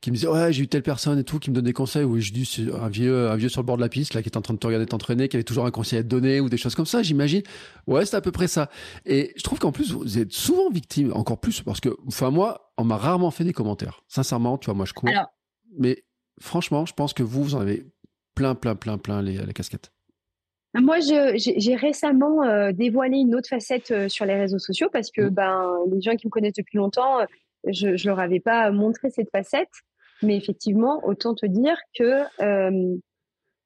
qui me disait ouais j'ai eu telle personne et tout qui me donne des conseils ou je dis un vieux un vieux sur le bord de la piste là qui est en train de te regarder t'entraîner qui avait toujours un conseil à te donner ou des choses comme ça j'imagine ouais c'est à peu près ça et je trouve qu'en plus vous êtes souvent victime encore plus parce que enfin moi on m'a rarement fait des commentaires. Sincèrement tu vois moi je cours. Mais franchement je pense que vous vous en avez plein plein plein plein les la casquette moi, j'ai récemment euh, dévoilé une autre facette euh, sur les réseaux sociaux parce que mmh. ben, les gens qui me connaissent depuis longtemps, euh, je ne leur avais pas montré cette facette. Mais effectivement, autant te dire que euh,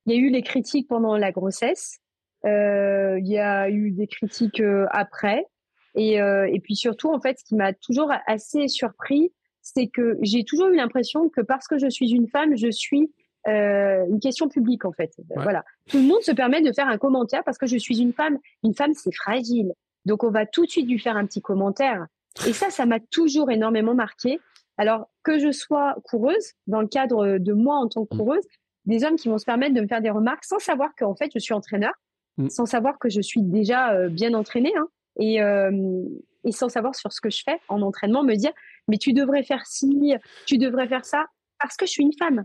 il y a eu les critiques pendant la grossesse, il y a eu des critiques après, et, et puis surtout, en fait, ce qui m'a toujours assez surpris, c'est que j'ai toujours eu l'impression que parce que je suis une femme, je suis euh, une question publique en fait. Voilà, tout le monde se permet de faire un commentaire parce que je suis une femme. Une femme, c'est fragile, donc on va tout de suite lui faire un petit commentaire. Et ça, ça m'a toujours énormément marqué. Alors que je sois coureuse, dans le cadre de moi en tant que mmh. coureuse, des hommes qui vont se permettre de me faire des remarques sans savoir qu'en fait je suis entraîneur, mmh. sans savoir que je suis déjà euh, bien entraînée, hein, et, euh, et sans savoir sur ce que je fais en entraînement, me dire mais tu devrais faire ci, tu devrais faire ça, parce que je suis une femme.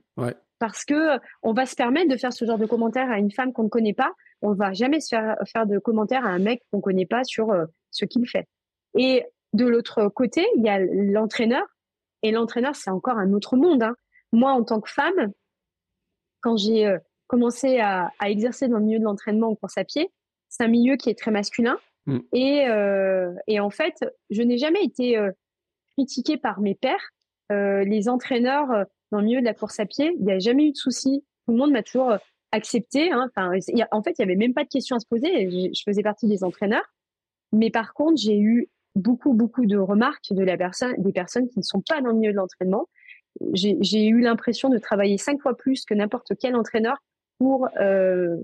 Parce que on va se permettre de faire ce genre de commentaires à une femme qu'on ne connaît pas. On va jamais se faire faire de commentaires à un mec qu'on connaît pas sur euh, ce qu'il fait. Et de l'autre côté, il y a l'entraîneur et l'entraîneur, c'est encore un autre monde. Hein. Moi, en tant que femme, quand j'ai euh, commencé à, exercer dans le milieu de l'entraînement en course à pied, c'est un milieu qui est très masculin. Mm. Et, euh, et, en fait, je n'ai jamais été euh, critiquée par mes pairs. les entraîneurs dans le milieu de la course à pied, il n'y a jamais eu de souci. Tout le monde m'a toujours accepté. Hein. Enfin, en fait, il n'y avait même pas de questions à se poser. Je, je faisais partie des entraîneurs. Mais par contre, j'ai eu beaucoup, beaucoup de remarques de la personne, des personnes qui ne sont pas dans le milieu de l'entraînement. J'ai eu l'impression de travailler cinq fois plus que n'importe quel entraîneur pour, euh,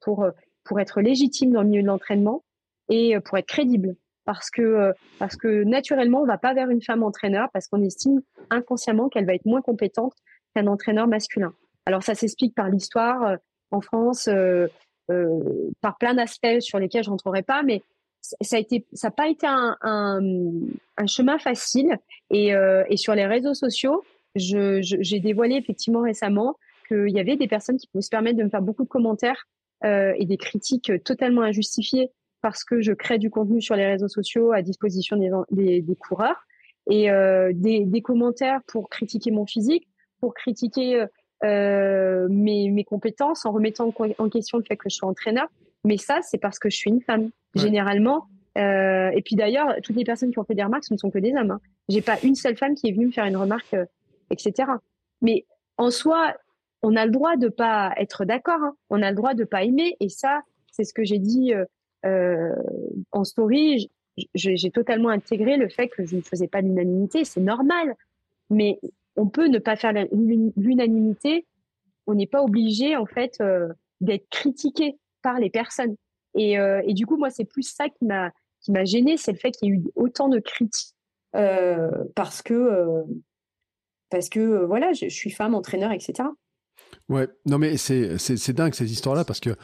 pour, pour être légitime dans le milieu de l'entraînement et pour être crédible. Parce que, parce que naturellement, on va pas vers une femme entraîneur parce qu'on estime inconsciemment qu'elle va être moins compétente qu'un entraîneur masculin. Alors ça s'explique par l'histoire en France, euh, euh, par plein d'aspects sur lesquels je rentrerai pas, mais ça a été, ça n'a pas été un, un, un, chemin facile. Et, euh, et sur les réseaux sociaux, j'ai dévoilé effectivement récemment qu'il y avait des personnes qui pouvaient se permettre de me faire beaucoup de commentaires euh, et des critiques totalement injustifiées parce que je crée du contenu sur les réseaux sociaux à disposition des, des, des coureurs et euh, des, des, commentaires pour critiquer mon physique, pour critiquer euh, mes, mes compétences en remettant en question le fait que je suis entraîneur. Mais ça, c'est parce que je suis une femme. Généralement, euh, et puis d'ailleurs, toutes les personnes qui ont fait des remarques, ce ne sont que des hommes. Hein. J'ai pas une seule femme qui est venue me faire une remarque, euh, etc. Mais en soi, on a le droit de pas être d'accord. Hein. On a le droit de pas aimer. Et ça, c'est ce que j'ai dit euh en story. J'ai totalement intégré le fait que je ne faisais pas l'unanimité. C'est normal. Mais on peut ne pas faire l'unanimité. On n'est pas obligé, en fait, euh, d'être critiqué par les personnes. Euh, et, du coup, moi, c'est plus ça qui m'a qui m'a gêné, c'est le fait qu'il y ait eu autant de critiques euh, parce que parce que voilà, je, suis femme, entraîneur, etc. Ouais, non mais c'est c'est dingue ces histoires-là parce que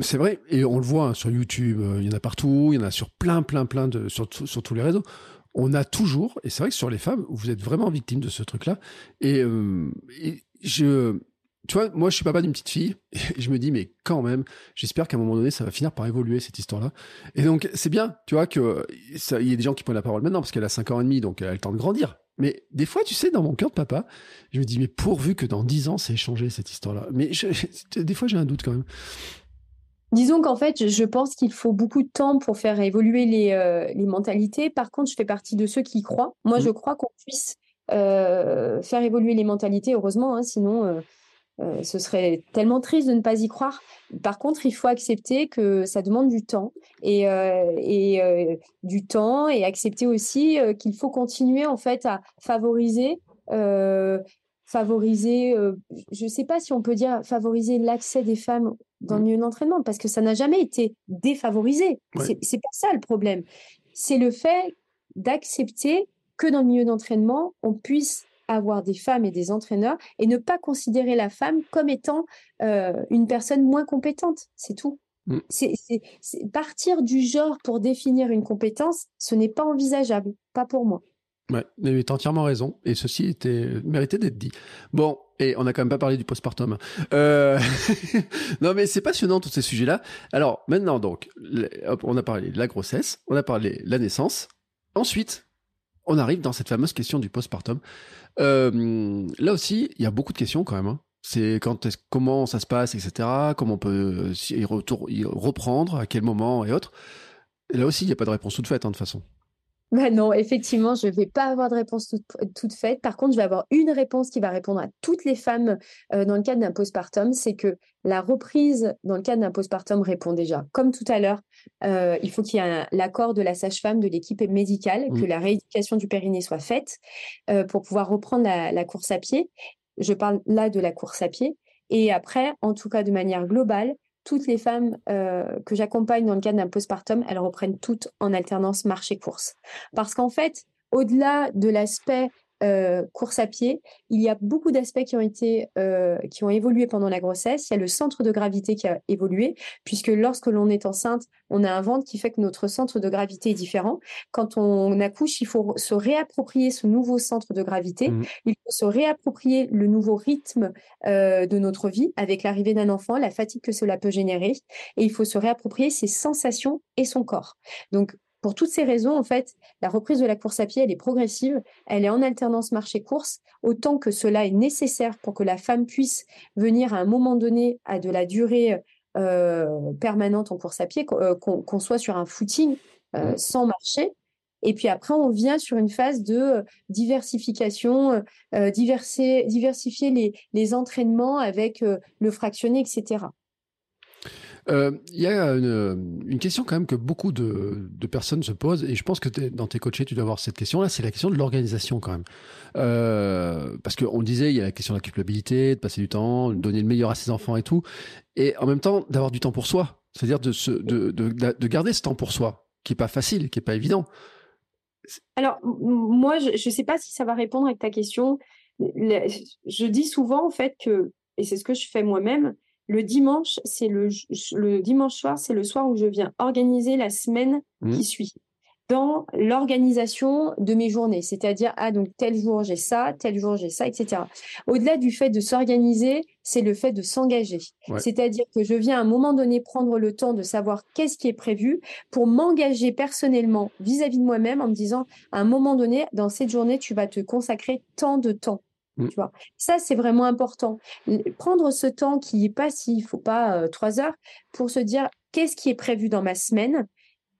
c'est vrai et on le voit hein, sur YouTube, il y en a partout, il y en a sur plein plein plein de sur, sur tous les réseaux on a toujours, et c'est vrai que sur les femmes, vous êtes vraiment victime de ce truc-là. Et, euh, je, tu vois, moi, je suis papa d'une petite fille, *laughs* et je me dis, mais quand même, j'espère qu'à un moment donné, ça va finir par évoluer cette histoire-là. Et donc, c'est bien, tu vois, que il y a des gens qui prennent la parole maintenant parce qu'elle a 5 ans et demi, donc elle a le temps de grandir. Mais des fois, tu sais, dans mon cœur de papa, je me dis, mais pourvu que dans 10 ans, c'est changé cette histoire-là. Mais *laughs* des fois, j'ai un doute quand même. Disons qu'en fait, je pense qu'il faut beaucoup de temps pour faire évoluer les, euh, les, mentalités. Par contre, je fais partie de ceux qui croient. Moi, mmh. je crois qu'on puisse euh, faire évoluer les mentalités, heureusement, hein, sinon euh, euh, ce serait tellement triste de ne pas y croire. Par contre, il faut accepter que ça demande du temps et, euh, et euh, du temps et accepter aussi qu'il faut continuer en fait à favoriser favoriser, je ne sais pas si on peut dire favoriser l'accès des femmes dans le mmh. milieu d'entraînement, parce que ça n'a jamais été défavorisé. Ce C'est pas ça le problème. C'est le fait d'accepter que dans le milieu d'entraînement, on puisse avoir des femmes et des entraîneurs et ne pas considérer la femme comme étant une personne moins compétente. C'est tout. Mmh. C'est partir du genre pour définir une compétence, ce n'est pas envisageable, pas pour moi. Ouais, mais tu as entièrement raison. Et ceci était mérité d'être dit. Bon, et on n'a quand même pas parlé du postpartum. Euh... *laughs* non, mais c'est passionnant tous ces sujets-là. Alors maintenant, donc, on a parlé de la grossesse, on a parlé de la naissance. Ensuite, on arrive dans cette fameuse question du postpartum. Euh, là aussi, il y a beaucoup de questions quand même. Hein. C'est comment ça se passe, etc. Comment on peut y, reprendre, à quel moment et autres. là aussi, il n'y a pas de réponse toute faite, hein, de toute façon. Bah non, effectivement, je ne vais pas avoir de réponse toute, faite. Par contre, je vais avoir une réponse qui va répondre à toutes les femmes euh, dans le cadre d'un postpartum. C'est que la reprise dans le cadre d'un postpartum répond déjà. Comme tout à l'heure, euh, il faut qu'il y ait l'accord de la sage-femme, de l'équipe médicale, que la rééducation du périnée soit faite euh, pour pouvoir reprendre la course à pied. Je parle là de la course à pied. Et après, en tout cas de manière globale, toutes les femmes euh, que j'accompagne dans le cadre d'un postpartum, elles reprennent toutes en alternance marché-course. Parce qu'en fait, au-delà de l'aspect euh, course à pied, il y a beaucoup d'aspects qui ont été euh, qui ont évolué pendant la grossesse. Il y a le centre de gravité qui a évolué puisque lorsque l'on est enceinte, on a un ventre qui fait que notre centre de gravité est différent. Quand on accouche, il faut se réapproprier ce nouveau centre de gravité. Mmh. Il faut se réapproprier le nouveau rythme euh, de notre vie avec l'arrivée d'un enfant, la fatigue que cela peut générer, et il faut se réapproprier ses sensations et son corps. Donc pour toutes ces raisons, en fait, la reprise de la course à pied, elle est progressive, elle est en alternance marché-course, autant que cela est nécessaire pour que la femme puisse venir à un moment donné à de la durée euh, permanente en course à pied, euh, qu'on soit sur un footing euh, mmh. sans marcher. Et puis après, on vient sur une phase de diversification, diversifier les, les, entraînements avec le fractionné, etc. Euh, il y a une, question quand même que beaucoup de, personnes se posent, et je pense que dans tes coachés, tu dois avoir cette question-là, c'est la question de l'organisation quand même. Euh, parce qu'on disait, il y a la question de la culpabilité, de passer du temps, de donner le meilleur à ses enfants et tout, et en même temps d'avoir du temps pour soi, c'est-à-dire de, de, de, garder ce temps pour soi, qui est pas facile, qui est pas évident. Alors, moi, je ne sais pas si ça va répondre avec ta question. Je dis souvent, en fait, que, et c'est ce que je fais moi-même, le dimanche, c'est le, le dimanche soir, c'est le soir où je viens organiser la semaine mmh. qui suit dans l'organisation de mes journées, c'est-à-dire ah donc tel jour j'ai ça, tel jour j'ai ça, etc. Au-delà du fait de s'organiser, c'est le fait de s'engager, c'est-à-dire que je viens à un moment donné prendre le temps de savoir qu'est-ce qui est prévu pour m'engager personnellement vis-à-vis de moi-même en me disant à un moment donné dans cette journée tu vas te consacrer tant de temps. Vois. Ça, c'est vraiment important. Prendre ce temps qui est pas si, il faut pas trois heures, pour se dire qu'est-ce qui est prévu dans ma semaine,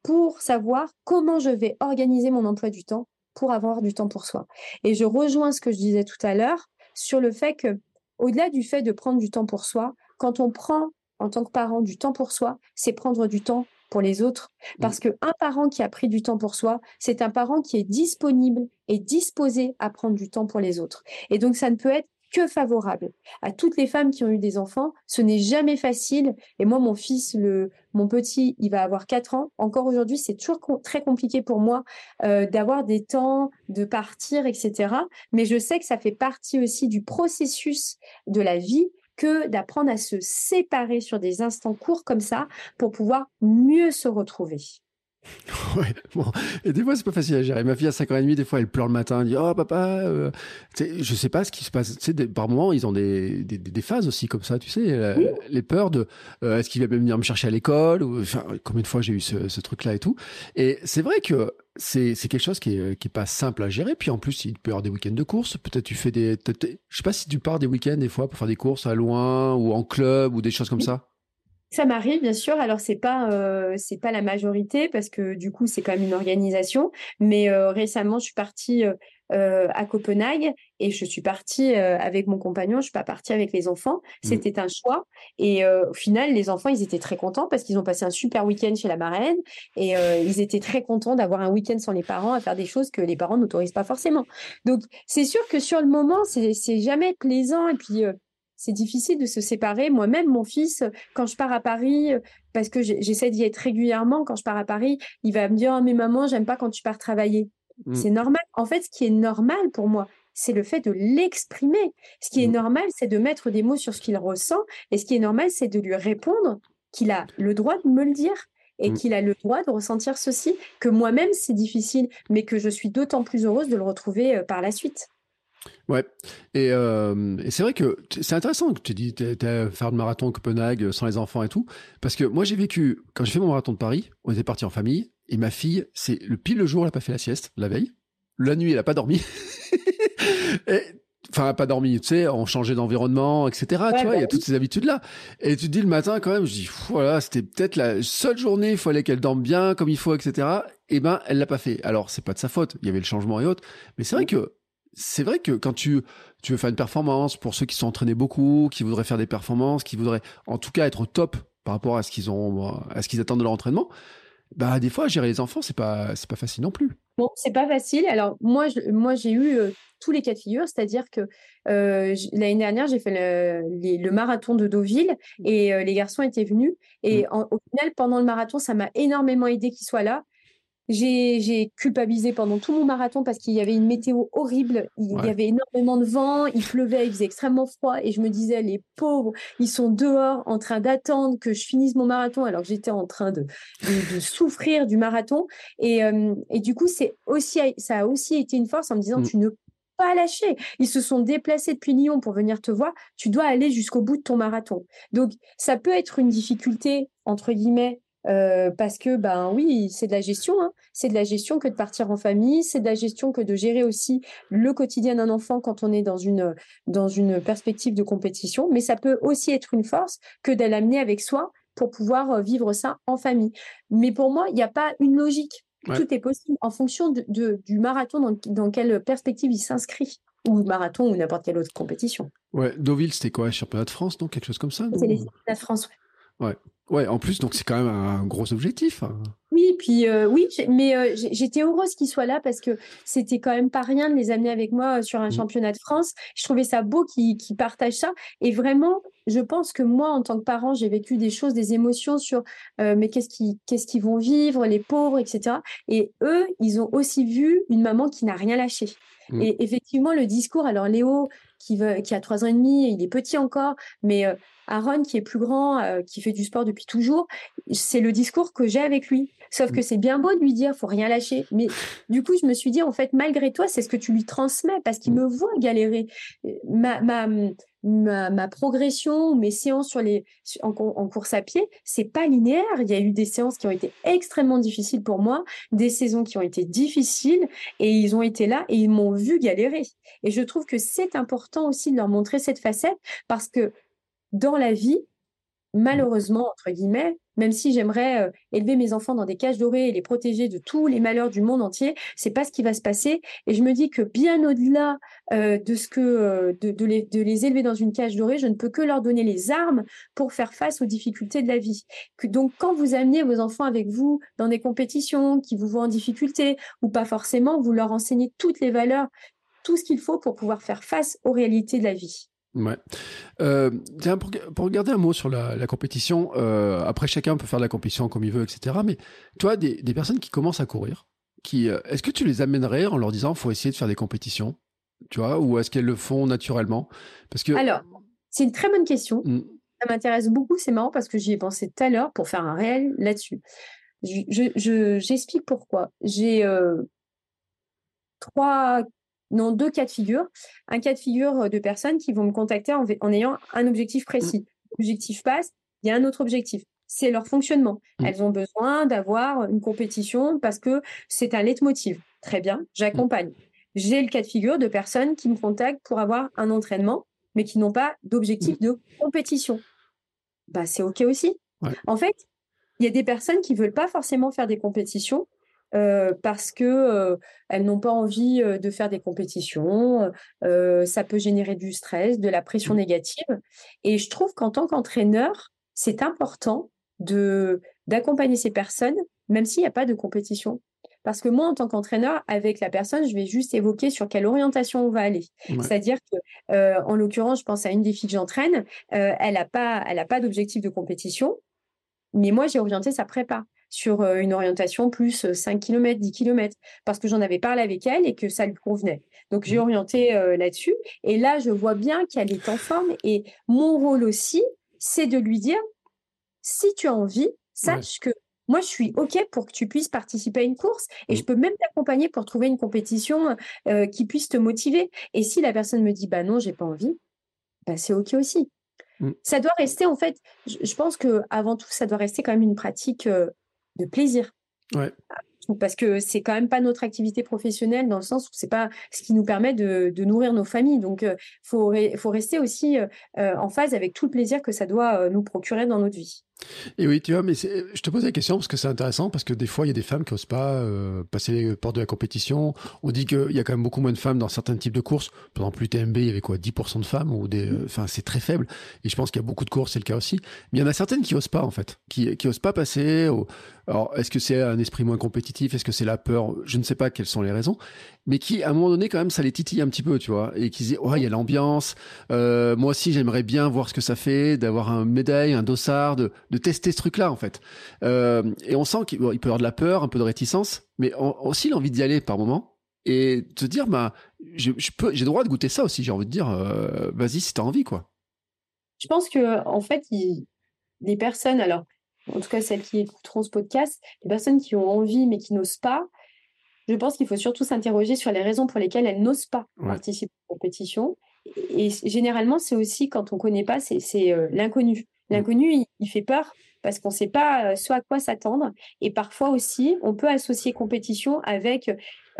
pour savoir comment je vais organiser mon emploi du temps pour avoir du temps pour soi. Et je rejoins ce que je disais tout à l'heure sur le fait que, au-delà du fait de prendre du temps pour soi, quand on prend en tant que parent du temps pour soi, c'est prendre du temps pour les autres. Mmh. Parce qu'un parent qui a pris du temps pour soi, c'est un parent qui est disponible et disposé à prendre du temps pour les autres. Et donc, ça ne peut être que favorable à toutes les femmes qui ont eu des enfants. Ce n'est jamais facile. Et moi, mon fils, le, mon petit, il va avoir 4 ans. Encore aujourd'hui, c'est toujours très compliqué pour moi euh, d'avoir des temps, de partir, etc. Mais je sais que ça fait partie aussi du processus de la vie que d'apprendre à se séparer sur des instants courts comme ça pour pouvoir mieux se retrouver. *laughs* Ouais, bon. Et des fois, c'est pas facile à gérer. Ma fille, à 5 ans et demi, des fois, elle pleure le matin, elle dit Oh, papa, euh... je sais pas ce qui se passe. Tu sais, par moments, ils ont des, des, des, phases aussi comme ça, tu sais, les peurs de euh, est-ce qu'il va venir me chercher à l'école ou enfin, Combien de fois j'ai eu ce, ce truc-là et tout. Et c'est vrai que c'est quelque chose qui est, qui est pas simple à gérer. Puis en plus, il peut y avoir des week-ends de course. Peut-être tu fais des. Je sais pas si tu pars des week-ends des fois pour faire des courses à loin ou en club ou des choses comme ça. Ça m'arrive bien sûr. Alors c'est pas euh, c'est pas la majorité parce que du coup c'est quand même une organisation. Mais euh, récemment je suis partie euh, à Copenhague et je suis partie avec mon compagnon. Je suis pas partie avec les enfants. Mmh. C'était un choix. Et au final les enfants ils étaient très contents parce qu'ils ont passé un super week-end chez la marraine et ils étaient très contents d'avoir un week-end sans les parents à faire des choses que les parents n'autorisent pas forcément. Donc c'est sûr que sur le moment c'est c'est jamais plaisant et puis c'est difficile de se séparer. Moi-même, mon fils, quand je pars à Paris, parce que j'essaie d'y être régulièrement, quand je pars à Paris, il va me dire oh, mais maman, j'aime pas quand tu pars travailler. Mmh. C'est normal. En fait, ce qui est normal pour moi, c'est le fait de l'exprimer. Ce qui est mmh. normal, c'est de mettre des mots sur ce qu'il ressent. Et ce qui est normal, c'est de lui répondre qu'il a le droit de me le dire et mmh. qu'il a le droit de ressentir ceci, que moi-même, c'est difficile, mais que je suis d'autant plus heureuse de le retrouver euh, par la suite. Ouais, euh, et, c'est vrai que c'est intéressant que tu dis faire le marathon à Copenhague sans les enfants et tout, parce que moi j'ai vécu, quand j'ai fait mon marathon de Paris, on était parti en famille, et ma fille, c'est le pile le jour, elle n'a pas fait la sieste, la veille. La nuit, elle n'a pas dormi. *laughs* et, enfin, pas dormi, tu sais, on changeait d'environnement, etc. tu vois, il y a bah toutes ces habitudes-là. Et tu te dis le matin, quand même, je dis, voilà, c'était peut-être la seule journée, il fallait qu'elle dorme bien, comme il faut, etc. Et eh ben, elle l'a pas fait. Alors, c'est pas de sa faute. Il y avait le changement et autres. Mais c'est vrai que c'est vrai que quand tu, tu veux faire une performance, pour ceux qui sont entraînés beaucoup, qui voudraient faire des performances, qui voudraient en tout cas être au top par rapport à ce qu'ils ont, à ce qu'ils attendent de leur entraînement, bah des fois gérer les enfants c'est pas c'est pas facile non plus. Bon, c'est pas facile. Alors moi je, moi j'ai eu euh, tous les cas de figure, c'est-à-dire que euh, l'année dernière j'ai fait le, le, marathon de Deauville et euh, les garçons étaient venus et mmh. au final pendant le marathon ça m'a énormément aidé qu'ils soient là j'ai culpabilisé pendant tout mon marathon parce qu'il y avait une météo horrible. Il y avait énormément de vent, il pleuvait, il faisait extrêmement froid. Et je me disais, les pauvres, ils sont dehors en train d'attendre que je finisse mon marathon alors que j'étais en train de, de, souffrir du marathon. Et, euh, et du coup, c'est aussi, ça a aussi été une force en me disant, mmh. tu ne peux pas lâcher. Ils se sont déplacés depuis Lyon pour venir te voir. Tu dois aller jusqu'au bout de ton marathon. Donc, ça peut être une difficulté, entre guillemets, euh, parce que ben oui, c'est de la gestion, hein. c'est de la gestion que de partir en famille, c'est de la gestion que de gérer aussi le quotidien d'un enfant quand on est dans une dans une perspective de compétition, mais ça peut aussi être une force que de l'amener avec soi pour pouvoir euh, vivre ça en famille. Mais pour moi, il n'y a pas une logique. Tout est possible en fonction de, du marathon dans, dans quelle perspective il s'inscrit ou marathon ou n'importe quelle autre compétition. Ouais, Deauville, c'était quoi? Championnat de France, donc quelque chose comme ça C'est les championnats de France, Ouais. Ouais, en plus, donc c'est quand même un gros objectif. Oui, puis euh, oui, mais euh, j'étais heureuse qu'ils soient là parce que c'était quand même pas rien de les amener avec moi euh, sur un mmh. championnat de France. Je trouvais ça beau qu'ils partagent ça. Et vraiment, je pense que moi, en tant que parent, j'ai vécu des choses, des émotions sur mais qu'est-ce qu'ils vont vivre, les pauvres, etc. Et eux, ils ont aussi vu une maman qui n'a rien lâché. Mmh. Et effectivement, le discours, alors Léo, qui, veut, qui a trois ans et demi, il est petit encore, mais Aaron, qui est plus grand, euh, qui fait du sport depuis toujours, c'est le discours que j'ai avec lui. Sauf que mm. c'est bien beau de lui dire, faut rien lâcher. Mais du coup, je me suis dit, en fait, malgré toi, c'est ce que tu lui transmets parce qu'il mm. me voit galérer. Ma, ma, ma, progression, mes séances sur les, en, course à pied, c'est pas linéaire. Il y a eu des séances qui ont été extrêmement difficiles pour moi, des saisons qui ont été difficiles et ils ont été là et ils m'ont vu galérer. Et je trouve que c'est important aussi de leur montrer cette facette parce que dans la vie, malheureusement, entre guillemets, même si j'aimerais euh, élever mes enfants dans des cages dorées et les protéger de tous les malheurs du monde entier, c'est pas ce qui va se passer. Et je me dis que bien au-delà euh, de ce que euh, de, les, de, les, élever dans une cage dorée, je ne peux que leur donner les armes pour faire face aux difficultés de la vie. Que, donc, quand vous amenez vos enfants avec vous dans des compétitions qui vous voient en difficulté ou pas forcément, vous leur enseignez toutes les valeurs, tout ce qu'il faut pour pouvoir faire face aux réalités de la vie. Ouais. Euh, pour, pour, regarder un mot sur la, compétition, euh, après chacun peut faire de la compétition comme il veut, etc. Mais toi, des, des personnes qui commencent à courir, qui, euh, est-ce que tu les amènerais en leur disant faut essayer de faire des compétitions, tu vois, ou est-ce qu'elles le font naturellement? Parce que alors, c'est une très bonne question. Mm. Ça m'intéresse beaucoup. C'est marrant parce que j'y ai pensé tout à l'heure pour faire un réel là-dessus. J'explique je, je, pourquoi. J'ai trois non, deux cas de figure. Un cas de figure euh, de personnes qui vont me contacter en, ayant un objectif précis. L'objectif passe, il y a un autre objectif. C'est leur fonctionnement. Mmh. Elles ont besoin d'avoir une compétition parce que c'est un leitmotiv. Très bien, j'accompagne. J'ai le cas de figure de personnes qui me contactent pour avoir un entraînement, mais qui n'ont pas d'objectif mmh. de compétition. Bah, c'est OK aussi. En fait, il y a des personnes qui veulent pas forcément faire des compétitions, euh, parce que euh, elles n'ont pas envie euh, de faire des compétitions. ça peut générer du stress, de la pression mmh. négative. Et je trouve qu'en tant qu'entraîneur, c'est important de d'accompagner ces personnes, même s'il n'y a pas de compétition. Parce que moi, en tant qu'entraîneur, avec la personne, je vais juste évoquer sur quelle orientation on va aller. C'est-à-dire que, en l'occurrence, je pense à une des filles que j'entraîne, elle n'a pas, elle a pas d'objectif de compétition, mais moi, j'ai orienté sa prépa sur euh, une orientation plus 5 km, 10 km, parce que j'en avais parlé avec elle et que ça lui convenait. Donc j'ai mmh. orienté euh, là-dessus. Et là, je vois bien qu'elle est en forme. Et mon rôle aussi, c'est de lui dire, si tu as envie, sache que moi, je suis OK pour que tu puisses participer à une course et je mmh. peux même t'accompagner pour trouver une compétition euh, qui puisse te motiver. Et si la personne me dit, bah non, j'ai pas envie, bah c'est OK aussi. Mmh. Ça doit rester, en fait, je, pense que avant tout, ça doit rester quand même une pratique de plaisir. Ouais. Parce que c'est quand même pas notre activité professionnelle dans le sens où c'est pas ce qui nous permet de, nourrir nos familles. Donc, il euh, faut, faut rester aussi euh, euh, en phase avec tout le plaisir que ça doit nous procurer dans notre vie. Et oui, tu vois, mais je te pose la question parce que c'est intéressant, parce que des fois, il y a des femmes qui n'osent pas euh, passer les portes de la compétition. On dit qu'il y a quand même beaucoup moins de femmes dans certains types de courses. Par exemple, l'UTMB, il y avait quoi, 10% de femmes ou des, euh, enfin, c'est très faible. Et je pense qu'il y a beaucoup de courses, c'est le cas aussi. Mais il y en a certaines qui n'osent pas, en fait, qui, qui osent pas passer. Alors, est-ce que c'est un esprit moins compétitif? Est-ce que c'est la peur? Je ne sais pas quelles sont les raisons. Mais qui, à un moment donné, quand même, ça les titille un petit peu, tu vois. Et qui disent, oh, il y a l'ambiance. Euh, moi aussi, j'aimerais bien voir ce que ça fait d'avoir un médaille, un dossard, de, tester ce truc-là en fait. Euh, et on sent qu'il peut y avoir de la peur, un peu de réticence, mais aussi l'envie d'y aller par moment et de dire bah j'ai le droit de goûter ça aussi. J'ai envie de dire euh, vas-y si t'as envie quoi. Je pense que en fait les personnes alors en tout cas celles qui écouteront ce podcast, les personnes qui ont envie mais qui n'osent pas, je pense qu'il faut surtout s'interroger sur les raisons pour lesquelles elles n'osent pas participer à la compétition. Et, généralement, c'est aussi quand on ne connaît pas, c'est euh, l'inconnu. Mm. L'inconnu, il, fait peur parce qu'on ne sait pas euh, soit à quoi s'attendre. Et parfois aussi, on peut associer compétition avec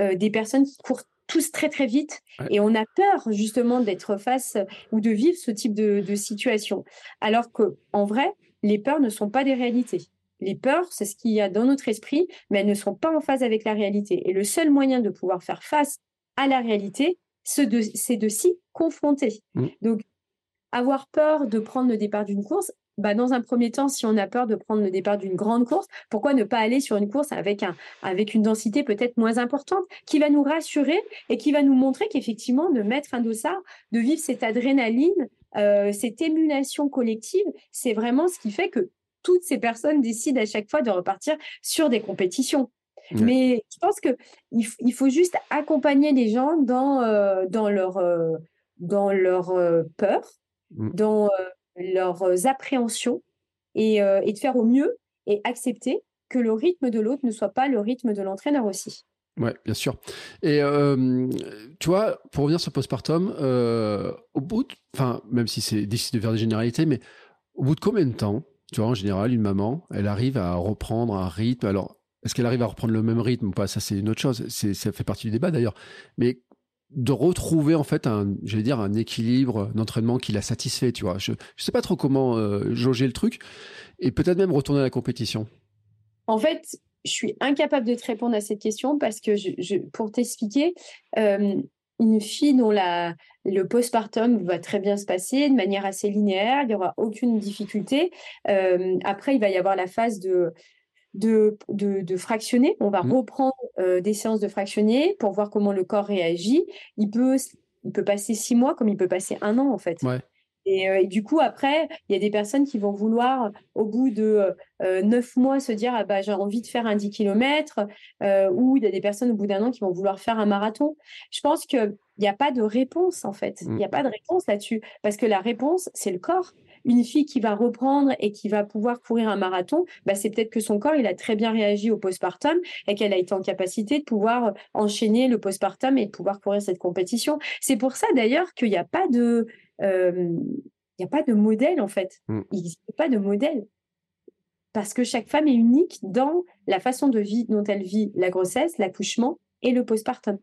euh, des personnes qui courent tous très très vite et on a peur justement d'être face ou de vivre ce type de, situation. Alors que en vrai, les peurs ne sont pas des réalités. Les peurs, c'est ce qu'il y a dans notre esprit, mais elles ne sont pas en phase avec la réalité. Et le seul moyen de pouvoir faire face à la réalité, c'est de, s'y confronter. Mm. Donc, avoir peur de prendre le départ d'une course, bah, dans un premier temps, si on a peur de prendre le départ d'une grande course, pourquoi ne pas aller sur une course avec, un, avec une densité peut-être moins importante, qui va nous rassurer et qui va nous montrer qu'effectivement, de mettre un dossard, de vivre cette adrénaline, euh, cette émulation collective, c'est vraiment ce qui fait que toutes ces personnes décident à chaque fois de repartir sur des compétitions. Mais je pense que il, faut juste accompagner les gens dans, euh, dans leur, euh, dans leur peur, mmh. dans leurs appréhensions et, et, de faire au mieux et accepter que le rythme de l'autre ne soit pas le rythme de l'entraîneur aussi. Ouais, bien sûr. Et tu vois, pour revenir sur postpartum, euh, au bout, enfin, même si c'est difficile de faire des généralités, mais au bout de combien de temps, tu vois, en général, une maman, elle arrive à reprendre un rythme. Alors, est-ce qu'elle arrive à reprendre le même rythme ou pas? Ça, c'est une autre chose. C'est, ça fait partie du débat d'ailleurs. Mais de retrouver en fait un, j'allais dire un équilibre d'entraînement qui la satisfait, tu vois. Je, je sais pas trop comment euh, jauger le truc et peut-être même retourner à la compétition. En fait, je suis incapable de te répondre à cette question parce que, je, pour t'expliquer, euh, une fille dont la, le postpartum va très bien se passer de manière assez linéaire, il n'y aura aucune difficulté. Euh, après, il va y avoir la phase de, de, de, fractionner. On va mmh. reprendre euh, des séances de fractionner pour voir comment le corps réagit. Il peut, il peut passer six mois comme il peut passer un an, en fait. Ouais. Euh, et, du coup, après, il y a des personnes qui vont vouloir, au bout de euh, neuf mois, se dire ah bah, j'ai envie de faire un 10 km, euh, ou il y a des personnes au bout d'un an qui vont vouloir faire un marathon. Je pense qu'il n'y a pas de réponse, en fait. Il n'y a mm. pas de réponse là-dessus. Parce que la réponse, c'est le corps. Une fille qui va reprendre et qui va pouvoir courir un marathon, bah, c'est peut-être que son corps, il a très bien réagi au postpartum et qu'elle a été en capacité de pouvoir enchaîner le postpartum et de pouvoir courir cette compétition. C'est pour ça, d'ailleurs, qu'il n'y a pas de il n'y a pas de modèle en fait. Mm. Il n'existe pas de modèle. Parce que chaque femme est unique dans la façon de vie dont elle vit la grossesse, l'accouchement et le postpartum.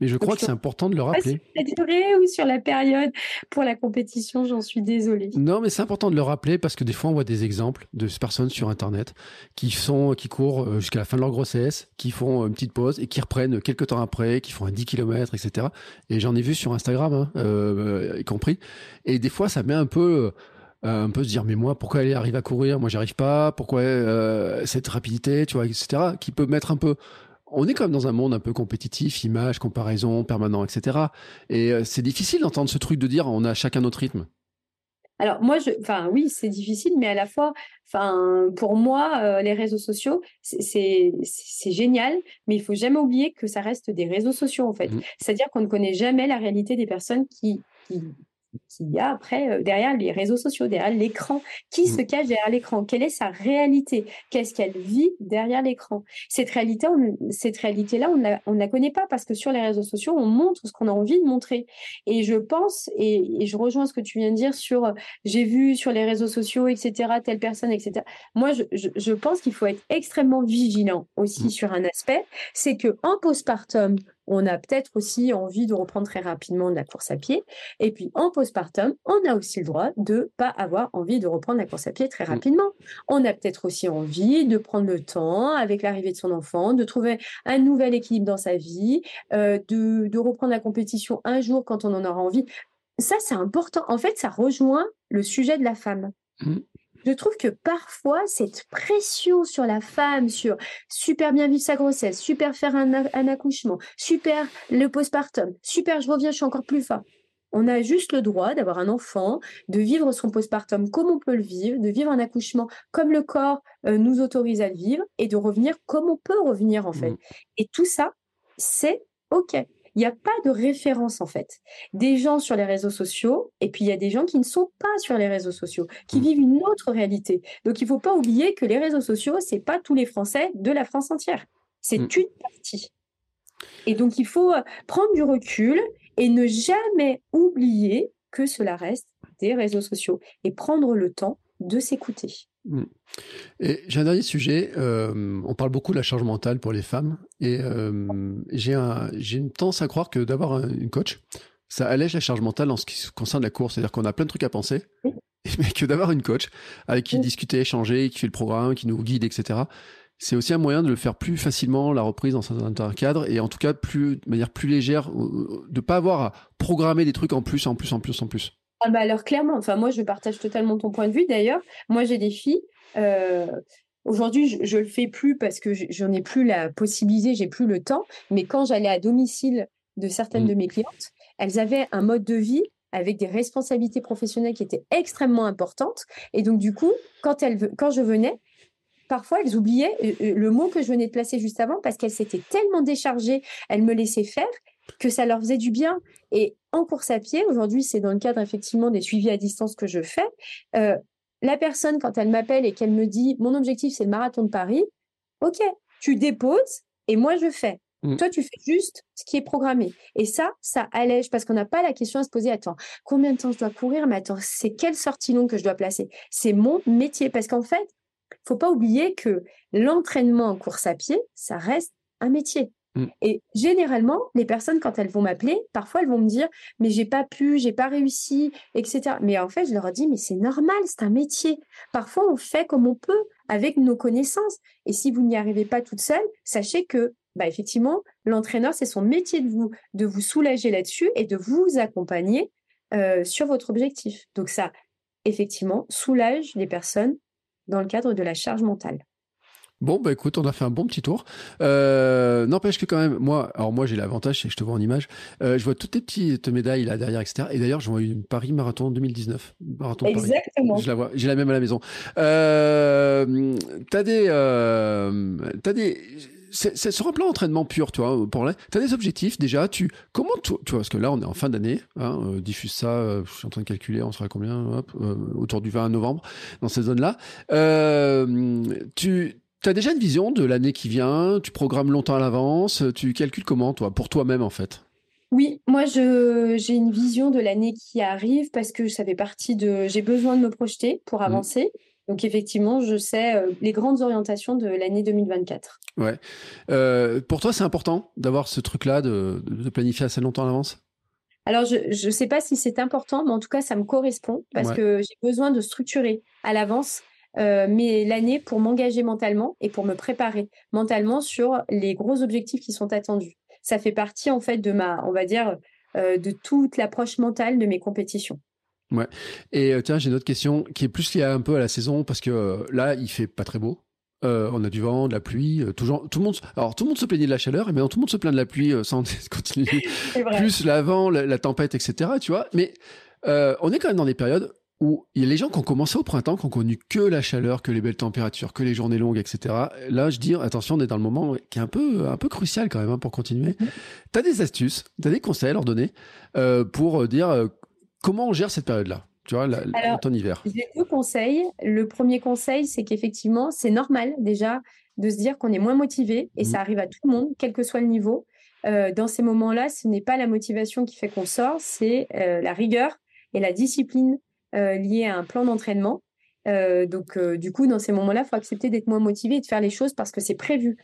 Mais je crois que c'est important de le rappeler. Sur la durée ou sur la période pour la compétition, j'en suis désolée. Non, mais c'est important de le rappeler parce que des fois, on voit des exemples de personnes sur Internet qui sont, qui courent euh, jusqu'à la fin de leur grossesse, qui font une petite pause et qui reprennent quelques temps après, qui font un 10 km, etc. Et j'en ai vu sur Instagram, hein, euh, y compris. Et des fois, ça met un peu, euh, un peu se dire, mais moi, pourquoi elle arrive à courir? Moi, j'y arrive pas. Pourquoi cette rapidité, tu vois, etc. Qui peut mettre un peu on est comme dans un monde un peu compétitif, image, comparaison, permanent, etc. Et euh, c'est difficile d'entendre ce truc de dire on a chacun notre rythme. Alors moi, je, enfin oui, c'est difficile, mais à la fois, enfin pour moi, euh, les réseaux sociaux, c'est génial, mais il faut jamais oublier que ça reste des réseaux sociaux en fait. Mmh. C'est-à-dire qu'on ne connaît jamais la réalité des personnes qui, qui qu'il y a après euh, derrière les réseaux sociaux, derrière l'écran. Qui mmh. se cache derrière l'écran? Quelle est sa réalité? Qu'est-ce qu'elle vit derrière l'écran? Cette réalité, cette réalité-là, on ne la connaît pas parce que sur les réseaux sociaux, on montre ce qu'on a envie de montrer. Et je pense, et, je rejoins ce que tu viens de dire sur euh, j'ai vu sur les réseaux sociaux, etc., telle personne, etc. Moi, je, je, pense qu'il faut être extrêmement vigilant aussi mmh. sur un aspect, c'est que en postpartum, on a peut-être aussi envie de reprendre très rapidement de la course à pied. Et puis en postpartum, on a aussi le droit de pas avoir envie de reprendre la course à pied très mm. rapidement. On a peut-être aussi envie de prendre le temps avec l'arrivée de son enfant, de trouver un nouvel équilibre dans sa vie, euh, de, reprendre la compétition un jour quand on en aura envie. Ça, c'est important. En fait, ça rejoint le sujet de la femme. Je trouve que parfois, cette pression sur la femme, sur super bien vivre sa grossesse, super faire un, accouchement, super le postpartum, super je reviens, je suis encore plus fort. On a juste le droit d'avoir un enfant, de vivre son postpartum comme on peut le vivre, de vivre un accouchement comme le corps euh, nous autorise à le vivre et de revenir comme on peut revenir en fait. Mmh. Et tout ça, c'est OK il n'y a pas de référence en fait. Des gens sur les réseaux sociaux, et puis il y a des gens qui ne sont pas sur les réseaux sociaux, qui mmh. vivent une autre réalité. Donc il ne faut pas oublier que les réseaux sociaux, c'est pas tous les Français de la France entière. C'est mmh. une partie. Et donc il faut euh, prendre du recul et ne jamais oublier que cela reste des réseaux sociaux et prendre le temps de s'écouter. Mm. Et j'ai un dernier sujet. Euh, on parle beaucoup de la charge mentale pour les femmes, et euh, j'ai un, une tendance à croire que d'avoir une coach, ça allège la charge mentale en ce qui concerne la course. C'est-à-dire qu'on a plein de trucs à penser, *laughs* mais que d'avoir une coach avec qui discuter, échanger, qui fait le programme, qui nous guide, etc. C'est aussi un moyen de le faire plus facilement la reprise dans un, cadre et en tout cas plus de manière plus légère, de pas avoir à programmer des trucs en plus, en plus, en plus, en plus. Ah bah alors clairement, enfin moi je partage totalement ton point de vue d'ailleurs. Moi j'ai des filles. Euh, aujourd'hui je, ne le fais plus parce que j'en ai plus la possibilité, j'ai plus le temps. Mais quand j'allais à domicile de certaines mmh. de mes clientes, elles avaient un mode de vie avec des responsabilités professionnelles qui étaient extrêmement importantes. Et donc du coup, quand elles, quand je venais, parfois elles oubliaient euh, euh, le mot que je venais de placer juste avant parce qu'elles s'étaient tellement déchargées, elles me laissaient faire que ça leur faisait du bien. Et en course à pied, aujourd'hui, c'est dans le cadre effectivement des suivis à distance que je fais. Euh, la personne, quand elle m'appelle et qu'elle me dit mon objectif, c'est le marathon de Paris, ok, tu déposes et moi je fais. Mmh. Toi, tu fais juste ce qui est programmé. Et ça, ça allège parce qu'on n'a pas la question à se poser. Attends, combien de temps je dois courir? Mais attends, c'est quelle sortie longue que je dois placer? C'est mon métier. Parce qu'en fait, faut pas oublier que l'entraînement en course à pied, ça reste un métier. Mmh. Et généralement, les personnes, quand elles vont m'appeler, parfois elles vont me dire Mais j'ai pas pu, j'ai pas réussi, etc. Mais en fait, je leur dis Mais c'est normal, c'est un métier. Parfois, on fait comme on peut avec nos connaissances. Et si vous n'y arrivez pas toute seule, sachez que, bah, effectivement, l'entraîneur, c'est son métier de vous, de vous soulager là-dessus et de vous accompagner euh, sur votre objectif. Donc, ça, effectivement, soulage les personnes dans le cadre de la charge mentale. Bon, bah écoute, on a fait un bon petit tour. Euh, N'empêche que quand même, moi, alors moi j'ai l'avantage, c'est que je te vois en image. Euh, je vois toutes tes petites médailles là derrière, etc. Et d'ailleurs, je vois une Paris Marathon 2019. Marathon Exactement. Paris. Je la vois, j'ai la même à la maison. Euh, t'as des, euh, t'as des, c'est sur un plan entraînement pur, tu vois, pour là. Tu as des objectifs déjà, tu comment tu, tu vois parce que là on est en fin d'année, hein, euh, diffuse ça, euh, je suis en train de calculer, on sera combien hop, euh, autour du 20 novembre dans cette zone-là. tu tu as déjà une vision de l'année qui vient? Tu programmes longtemps à l'avance? Tu calcules comment, toi, pour toi-même, en fait? Oui, moi j'ai une vision de l'année qui arrive parce que ça fait partie de j'ai besoin de me projeter pour mmh. avancer. Donc effectivement, je sais euh, les grandes orientations de l'année 2024. Ouais. Euh, pour toi, c'est important d'avoir ce truc-là, de, planifier assez longtemps à l'avance? Alors, je ne sais pas si c'est important, mais en tout cas, ça me correspond parce que j'ai besoin de structurer à l'avance euh, mais l'année pour m'engager mentalement et pour me préparer mentalement sur les gros objectifs qui sont attendus. Ça fait partie en fait de ma, on va dire, euh, de toute l'approche mentale de mes compétitions. Ouais. Et euh, tiens, j'ai une autre question qui est plus liée un peu à la saison parce que là, il fait pas très beau. on a du vent, de la pluie, tout le monde. Alors tout le monde se plaignait de la chaleur, et maintenant tout le monde se plaint de la pluie sans *laughs* continuer. Plus l'avant, la, la, tempête, etc. Tu vois. Mais on est quand même dans des périodes où il y a les gens qui ont commencé au printemps, qui ont connu que la chaleur, que les belles températures, que les journées longues, etc. Là, je dis, attention, on est dans le moment qui est un peu, un peu crucial quand même hein, pour continuer. Mm-hmm. Tu as des astuces, tu as des conseils à leur donner euh, pour euh, dire euh, comment on gère cette période-là tu vois, la, ton hiver? J'ai deux conseils. Le premier conseil, c'est qu'effectivement, c'est normal déjà de se dire qu'on est moins motivé, et mm-hmm. ça arrive à tout le monde, quel que soit le niveau. dans ces moments-là, ce n'est pas la motivation qui fait qu'on sort, c'est la rigueur et la discipline euh, lié à un plan d'entraînement. Euh, donc, euh, du coup, dans ces moments-là, il faut accepter d'être moins motivé et de faire les choses parce que c'est prévu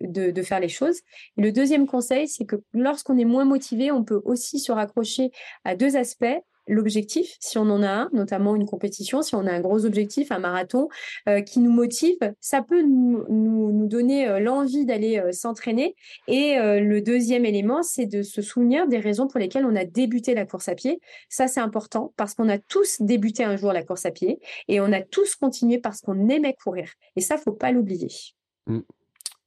de, de, faire les choses. Et le deuxième conseil, c'est que lorsqu'on est moins motivé, on peut aussi se raccrocher à deux aspects l'objectif, si on en a un, notamment une compétition, si on a un gros objectif, un marathon euh, qui nous motive, ça peut nous, donner euh, l'envie d'aller euh, s'entraîner. Et le deuxième élément, c'est de se souvenir des raisons pour lesquelles on a débuté la course à pied. Ça, c'est important parce qu'on a tous débuté un jour la course à pied et on a tous continué parce qu'on aimait courir. Et ça, faut pas l'oublier. Mmh.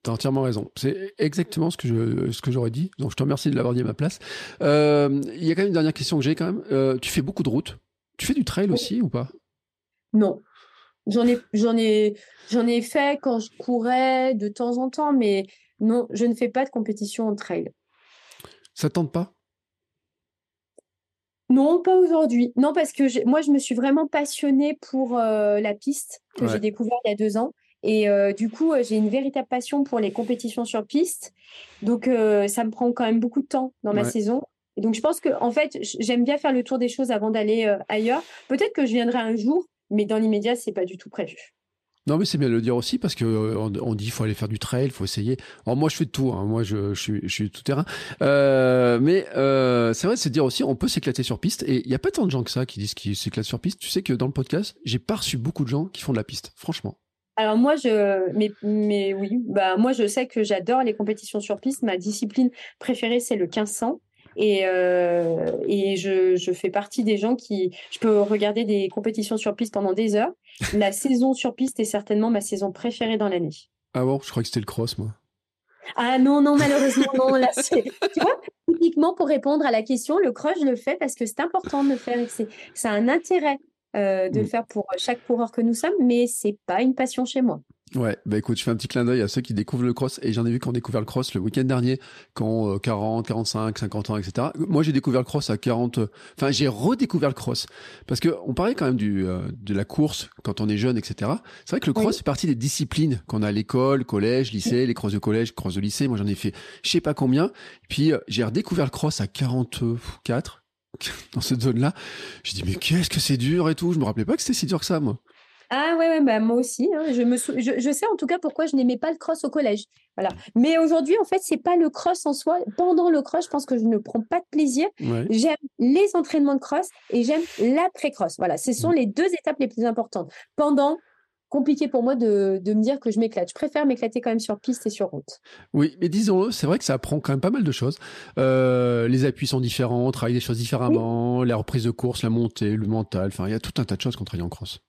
T'as entièrement raison. C'est exactement ce que je ce que j'aurais dit. Donc je te remercie de l'avoir dit à ma place. Euh, il y a quand même une dernière question que j'ai quand même. Euh, tu fais beaucoup de routes. Tu fais du trail aussi ou pas? Non. J'en ai j'en ai j'en ai fait quand je courais de temps en temps, mais non, je ne fais pas de compétition en trail. Ça tente pas? Non, pas aujourd'hui. Non, parce que moi, je me suis vraiment passionnée pour euh, la piste que j'ai découvert il y a deux ans. Et euh, du coup, euh, j'ai une véritable passion pour les compétitions sur piste. Donc, euh, ça me prend quand même beaucoup de temps dans ma saison. Et donc, je pense que, en fait, j'aime bien faire le tour des choses avant d'aller ailleurs. Peut-être que je viendrai un jour, mais dans l'immédiat, c'est pas du tout prévu. Non, mais c'est bien de le dire aussi parce que on, dit qu'il faut aller faire du trail, il faut essayer. Alors moi, je fais de tout. Hein. Moi, je, je, suis, je suis tout terrain. mais c'est vrai, c'est de dire aussi, on peut s'éclater sur piste. Et il n'y a pas tant de gens que ça qui disent qu'ils s'éclatent sur piste. Tu sais que dans le podcast, j'ai pas reçu beaucoup de gens qui font de la piste. Franchement. Alors moi, je, mais, mais oui, bah moi je sais que j'adore les compétitions sur piste. Ma discipline préférée, c'est le 1500. Et, euh, et je, je, fais partie des gens qui. Je peux regarder des compétitions sur piste pendant des heures. La *laughs* saison sur piste est certainement ma saison préférée dans l'année. Ah bon? Je crois que c'était le cross, moi. Ah non, non, malheureusement, non. Là, *laughs* tu vois, typiquement, pour répondre à la question, le cross, je le fais parce que c'est important de le faire et que c'est un intérêt euh, de le mm. faire pour chaque coureur que nous sommes, mais c'est pas une passion chez moi. Ouais, bah écoute, je fais un petit clin d'œil à ceux qui découvrent le cross et j'en ai vu qui ont découvert le cross le week-end dernier, quand 40, 45, 50 ans, etc. Moi, j'ai découvert le cross à 40, enfin, j'ai redécouvert le cross parce que on parlait quand même du euh, de la course quand on est jeune, etc. C'est vrai que le cross fait partie des disciplines qu'on a à l'école, collège, lycée, les crosses de collège, crosses de lycée. Moi, j'en ai fait, je sais pas combien. Puis euh, j'ai redécouvert le cross à 44 *laughs* dans cette zone-là. J'ai dit mais qu'est-ce que c'est dur et tout. Je me rappelais pas que c'était si dur que ça, moi. Ah ouais, ouais bah moi aussi. Hein. Je, me je, sais en tout cas pourquoi je n'aimais pas le cross au collège. Voilà. Mais aujourd'hui, en fait, c'est pas le cross en soi. Pendant le cross, je pense que je ne prends pas de plaisir. J'aime les entraînements de cross et j'aime l'après-cross. Voilà, ce sont mmh. les deux étapes les plus importantes. Pendant, compliqué pour moi de, de me dire que je m'éclate. Je préfère m'éclater quand même sur piste et sur route. Oui, mais disons-le, c'est vrai que ça apprend quand même pas mal de choses. Euh, les appuis sont différents, on travaille des choses différemment, la reprise de course, la montée, le mental, enfin, il y a tout un tas de choses qu'on travaille en cross.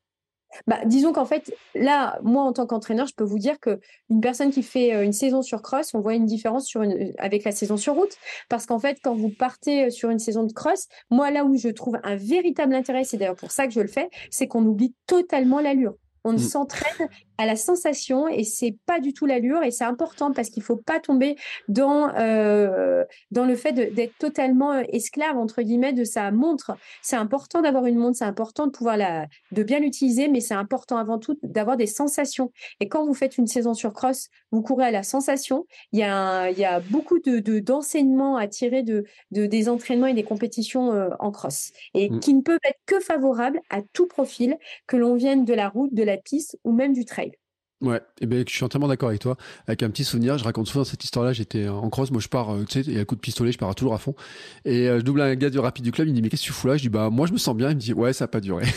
Bah, disons qu'en fait, là, moi, en tant qu'entraîneur, je peux vous dire que une personne qui fait euh, une saison sur cross, on voit une différence sur une, avec la saison sur route. Parce qu'en fait, quand vous partez euh, sur une saison de cross, moi, là où je trouve un véritable intérêt, c'est d'ailleurs pour ça que je le fais, c'est qu'on oublie totalement l'allure. On mmh. s'entraîne à la sensation et c'est pas du tout l'allure et c'est important parce qu'il faut pas tomber dans euh, dans le fait d'être totalement euh, esclave entre guillemets de sa montre. C'est important d'avoir une montre, c'est important de pouvoir la de bien l'utiliser, mais c'est important avant tout d'avoir des sensations. Et quand vous faites une saison sur cross, vous courez à la sensation. Il y a il y a beaucoup de d'enseignements à tirer de, de des entraînements et des compétitions euh, en cross et mmh. qui ne peuvent être que favorables à tout profil, que l'on vienne de la route, de la piste ou même du trail. Ouais, et eh ben, je suis entièrement d'accord avec toi. Avec un petit souvenir, je raconte souvent cette histoire-là. J'étais en cross, moi je pars, euh, tu sais, il y a un coup de pistolet, je pars toujours à fond. Et euh, je double un gars du rapide du club, il me dit, mais qu'est-ce que tu fous là? Je dis, bah, moi je me sens bien. Il me dit, ouais, ça n'a pas duré. *laughs*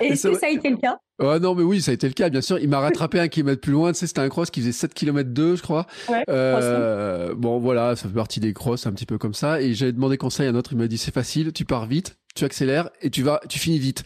Et est-ce que ça a été le cas? Oh non, mais oui, ça a été le cas, bien sûr. Il m'a rattrapé un kilomètre plus loin. Tu sais, c'était un cross qui faisait 7 km 2, je crois. Ouais, euh, bon, voilà, ça fait partie des cross un petit peu comme ça. Et j'avais demandé conseil à un autre, il m'a dit, c'est facile, tu pars vite, tu accélères et tu vas, tu finis vite.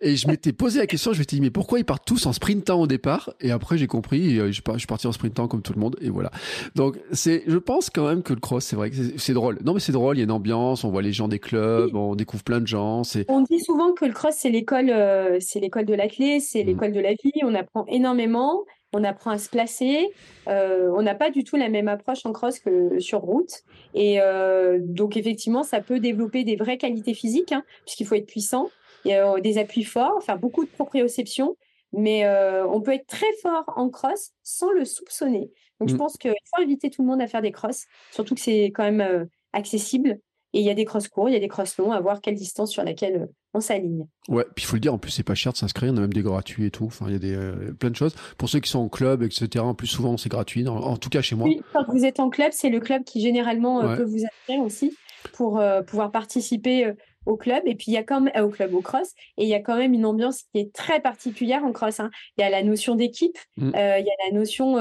Et je m'étais posé la question, je m'étais dit, mais pourquoi ils partent tous en sprintant au départ? Et après, j'ai compris, je suis parti en sprintant comme tout le monde, et voilà. Donc, c'est, je pense quand même que le cross, c'est vrai que c'est drôle. Non, mais c'est drôle, il y a une ambiance, on voit les gens des clubs, on découvre plein de gens. On dit souvent que le cross, c'est l'école, euh, c'est l'école de l'athlète, c'est mmh. l'école de la vie, on apprend énormément on apprend à se placer. Euh, on n'a pas du tout la même approche en cross que sur route. Et euh, donc, effectivement, ça peut développer des vraies qualités physiques, hein, puisqu'il faut être puissant. Il y a euh, des appuis forts, enfin beaucoup de proprioception. Mais on peut être très fort en cross sans le soupçonner. Donc, je mm. pense qu'il faut inviter tout le monde à faire des crosses, surtout que c'est quand même accessible. Et il y a des crosses courts, il y a des crosses longs, à voir quelle distance sur laquelle on s'aligne. Ouais, puis il faut le dire, en plus, c'est pas cher de s'inscrire, on a même des gratuits et tout. Enfin, il y a des, euh, plein de choses. Pour ceux qui sont en club, etc., en plus, souvent, c'est gratuit. En, tout cas, chez moi. Oui, quand vous êtes en club, c'est le club qui, généralement, euh, peut vous inscrire aussi pour euh, pouvoir participer au club. Et puis, il y a quand même, au club, au cross, et il y a quand même une ambiance qui est très particulière en cross. Hein. Il y a la notion d'équipe, mm. il y a la notion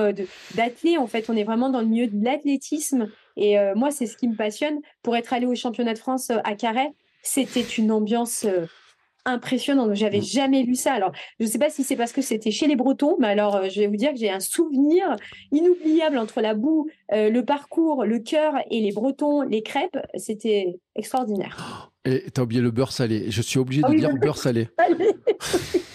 d'athlète. En fait, on est vraiment dans le milieu de l'athlétisme. Et moi, c'est ce qui me passionne. Pour être allé au championnat de France à Carhaix, c'était une ambiance euh, impressionnante. J'avais mm. jamais vu ça. Alors, je ne sais pas si c'est parce que c'était chez les Bretons, mais alors euh, je vais vous dire que j'ai un souvenir inoubliable entre la boue, euh, le parcours, le cœur et les Bretons, les crêpes. C'était extraordinaire. *gasps* Et t'as oublié le beurre salé. Je suis obligé ah de dire le beurre salé. *laughs*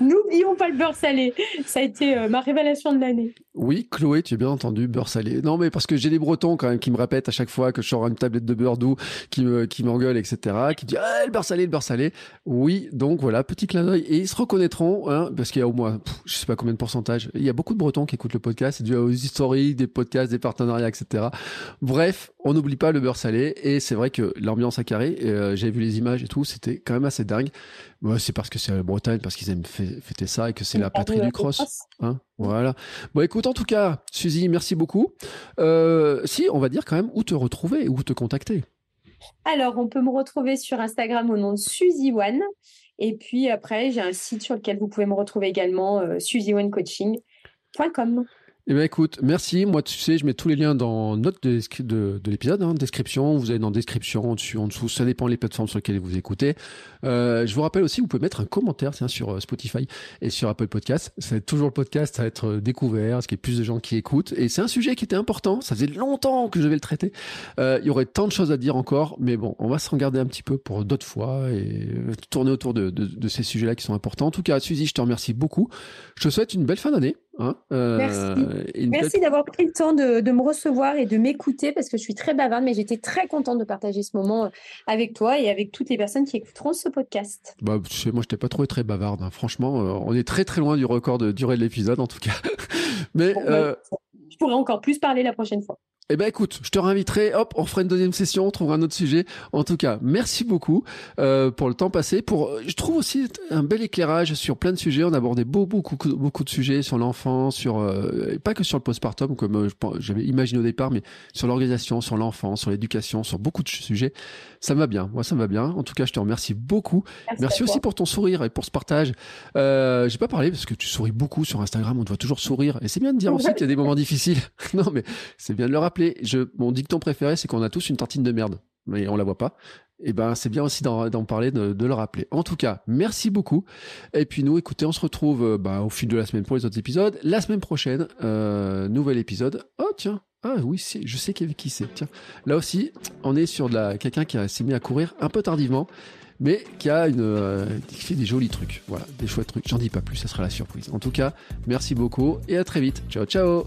N'oublions pas le beurre salé. Ça a été euh, ma révélation de l'année. Oui, Chloé, tu as bien entendu, beurre salé. Non, mais parce que j'ai des Bretons quand même qui me répètent à chaque fois que je sors une tablette de beurre doux, qui me, qui m'engueulent, etc., qui disent ah, le beurre salé, le beurre salé. Oui, donc voilà, petit clin d'œil. Et ils se reconnaîtront, hein, parce qu'il y a au moins, je sais pas combien de pourcentage. Il y a beaucoup de Bretons qui écoutent le podcast. C'est dû aux historiques, des podcasts, des partenariats, etc. Bref, on n'oublie pas le beurre salé. Et c'est vrai que l'ambiance à carré, euh, j'avais vu les images et tout, c'était quand même assez dingue. Ouais, c'est parce que c'est la Bretagne, parce qu'ils aiment fêter ça et que c'est la patrie du cross. Hein voilà. Bon, écoute, en tout cas, Suzy, merci beaucoup. Euh, si, on va dire quand même où te retrouver, où te contacter. Alors, on peut me retrouver sur Instagram au nom de Suzy One. Et puis après, j'ai un site sur lequel vous pouvez me retrouver également, euh, susyonecoaching.com. Eh bien, écoute, merci. Moi, tu sais, je mets tous les liens dans note de, de, de l'épisode, hein, description. Vous avez dans description, en dessus, en dessous. Ça dépend des plateformes sur lesquelles vous écoutez. Euh, je vous rappelle aussi, vous pouvez mettre un commentaire tiens, sur euh, Spotify et sur Apple Podcast. Être toujours le podcast à être euh, découvert, ce qui est plus de gens qui écoutent. Et c'est un sujet qui était important. Ça faisait longtemps que je devais le traiter. Euh, il y aurait tant de choses à dire encore, mais bon, on va se regarder un petit peu pour d'autres fois et tourner autour de, de, de ces sujets-là qui sont importants. En tout cas, Suzy, je te remercie beaucoup. Je te souhaite une belle fin d'année. Hein euh, Merci, Merci d'avoir pris le temps de, de, me recevoir et de m'écouter parce que je suis très bavarde, mais j'étais très contente de partager ce moment euh, avec toi et avec toutes les personnes qui écouteront ce podcast. Bah, tu sais, moi, je t'ai pas trouvé très bavarde. Hein. Franchement, euh, on est très très loin du record de durée de l'épisode en tout cas. *laughs* mais bon, bah, je pourrais encore plus parler la prochaine fois. Eh ben écoute, je te réinviterai, hop, on fera une deuxième session, on trouvera un autre sujet. En tout cas, merci beaucoup euh, pour le temps passé. Pour, je trouve aussi un bel éclairage sur plein de sujets. On a abordé beaucoup, beaucoup, beaucoup de sujets sur l'enfant, sur euh, pas que sur le postpartum comme euh, j'avais imaginé au départ, mais sur l'organisation, sur l'enfant, sur l'éducation, sur beaucoup de sujets. Ça me va bien. Moi, ça me va bien. En tout cas, je te remercie beaucoup. Merci, merci aussi pour ton sourire et pour ce partage. Euh, J'ai pas parlé parce que tu souris beaucoup sur Instagram. On doit toujours sourire et c'est bien de dire *laughs* aussi qu'il y a des moments difficiles. *laughs* non, mais c'est bien de le rappeler je, mon dicton préféré, c'est qu'on a tous une tartine de merde, mais on la voit pas. Et eh ben, c'est bien aussi d'en parler, de, le rappeler. En tout cas, merci beaucoup. Et puis nous, écoutez, on se retrouve euh, bah, au fil de la semaine pour les autres épisodes. La semaine prochaine, euh, nouvel épisode. Oh tiens, ah oui, je sais qui c'est. Tiens, là aussi, on est sur quelqu'un qui s'est mis à courir un peu tardivement, mais qui a une euh, qui fait des jolis trucs. Voilà, des chouettes trucs. J'en dis pas plus, ça sera la surprise. En tout cas, merci beaucoup et à très vite. Ciao, ciao.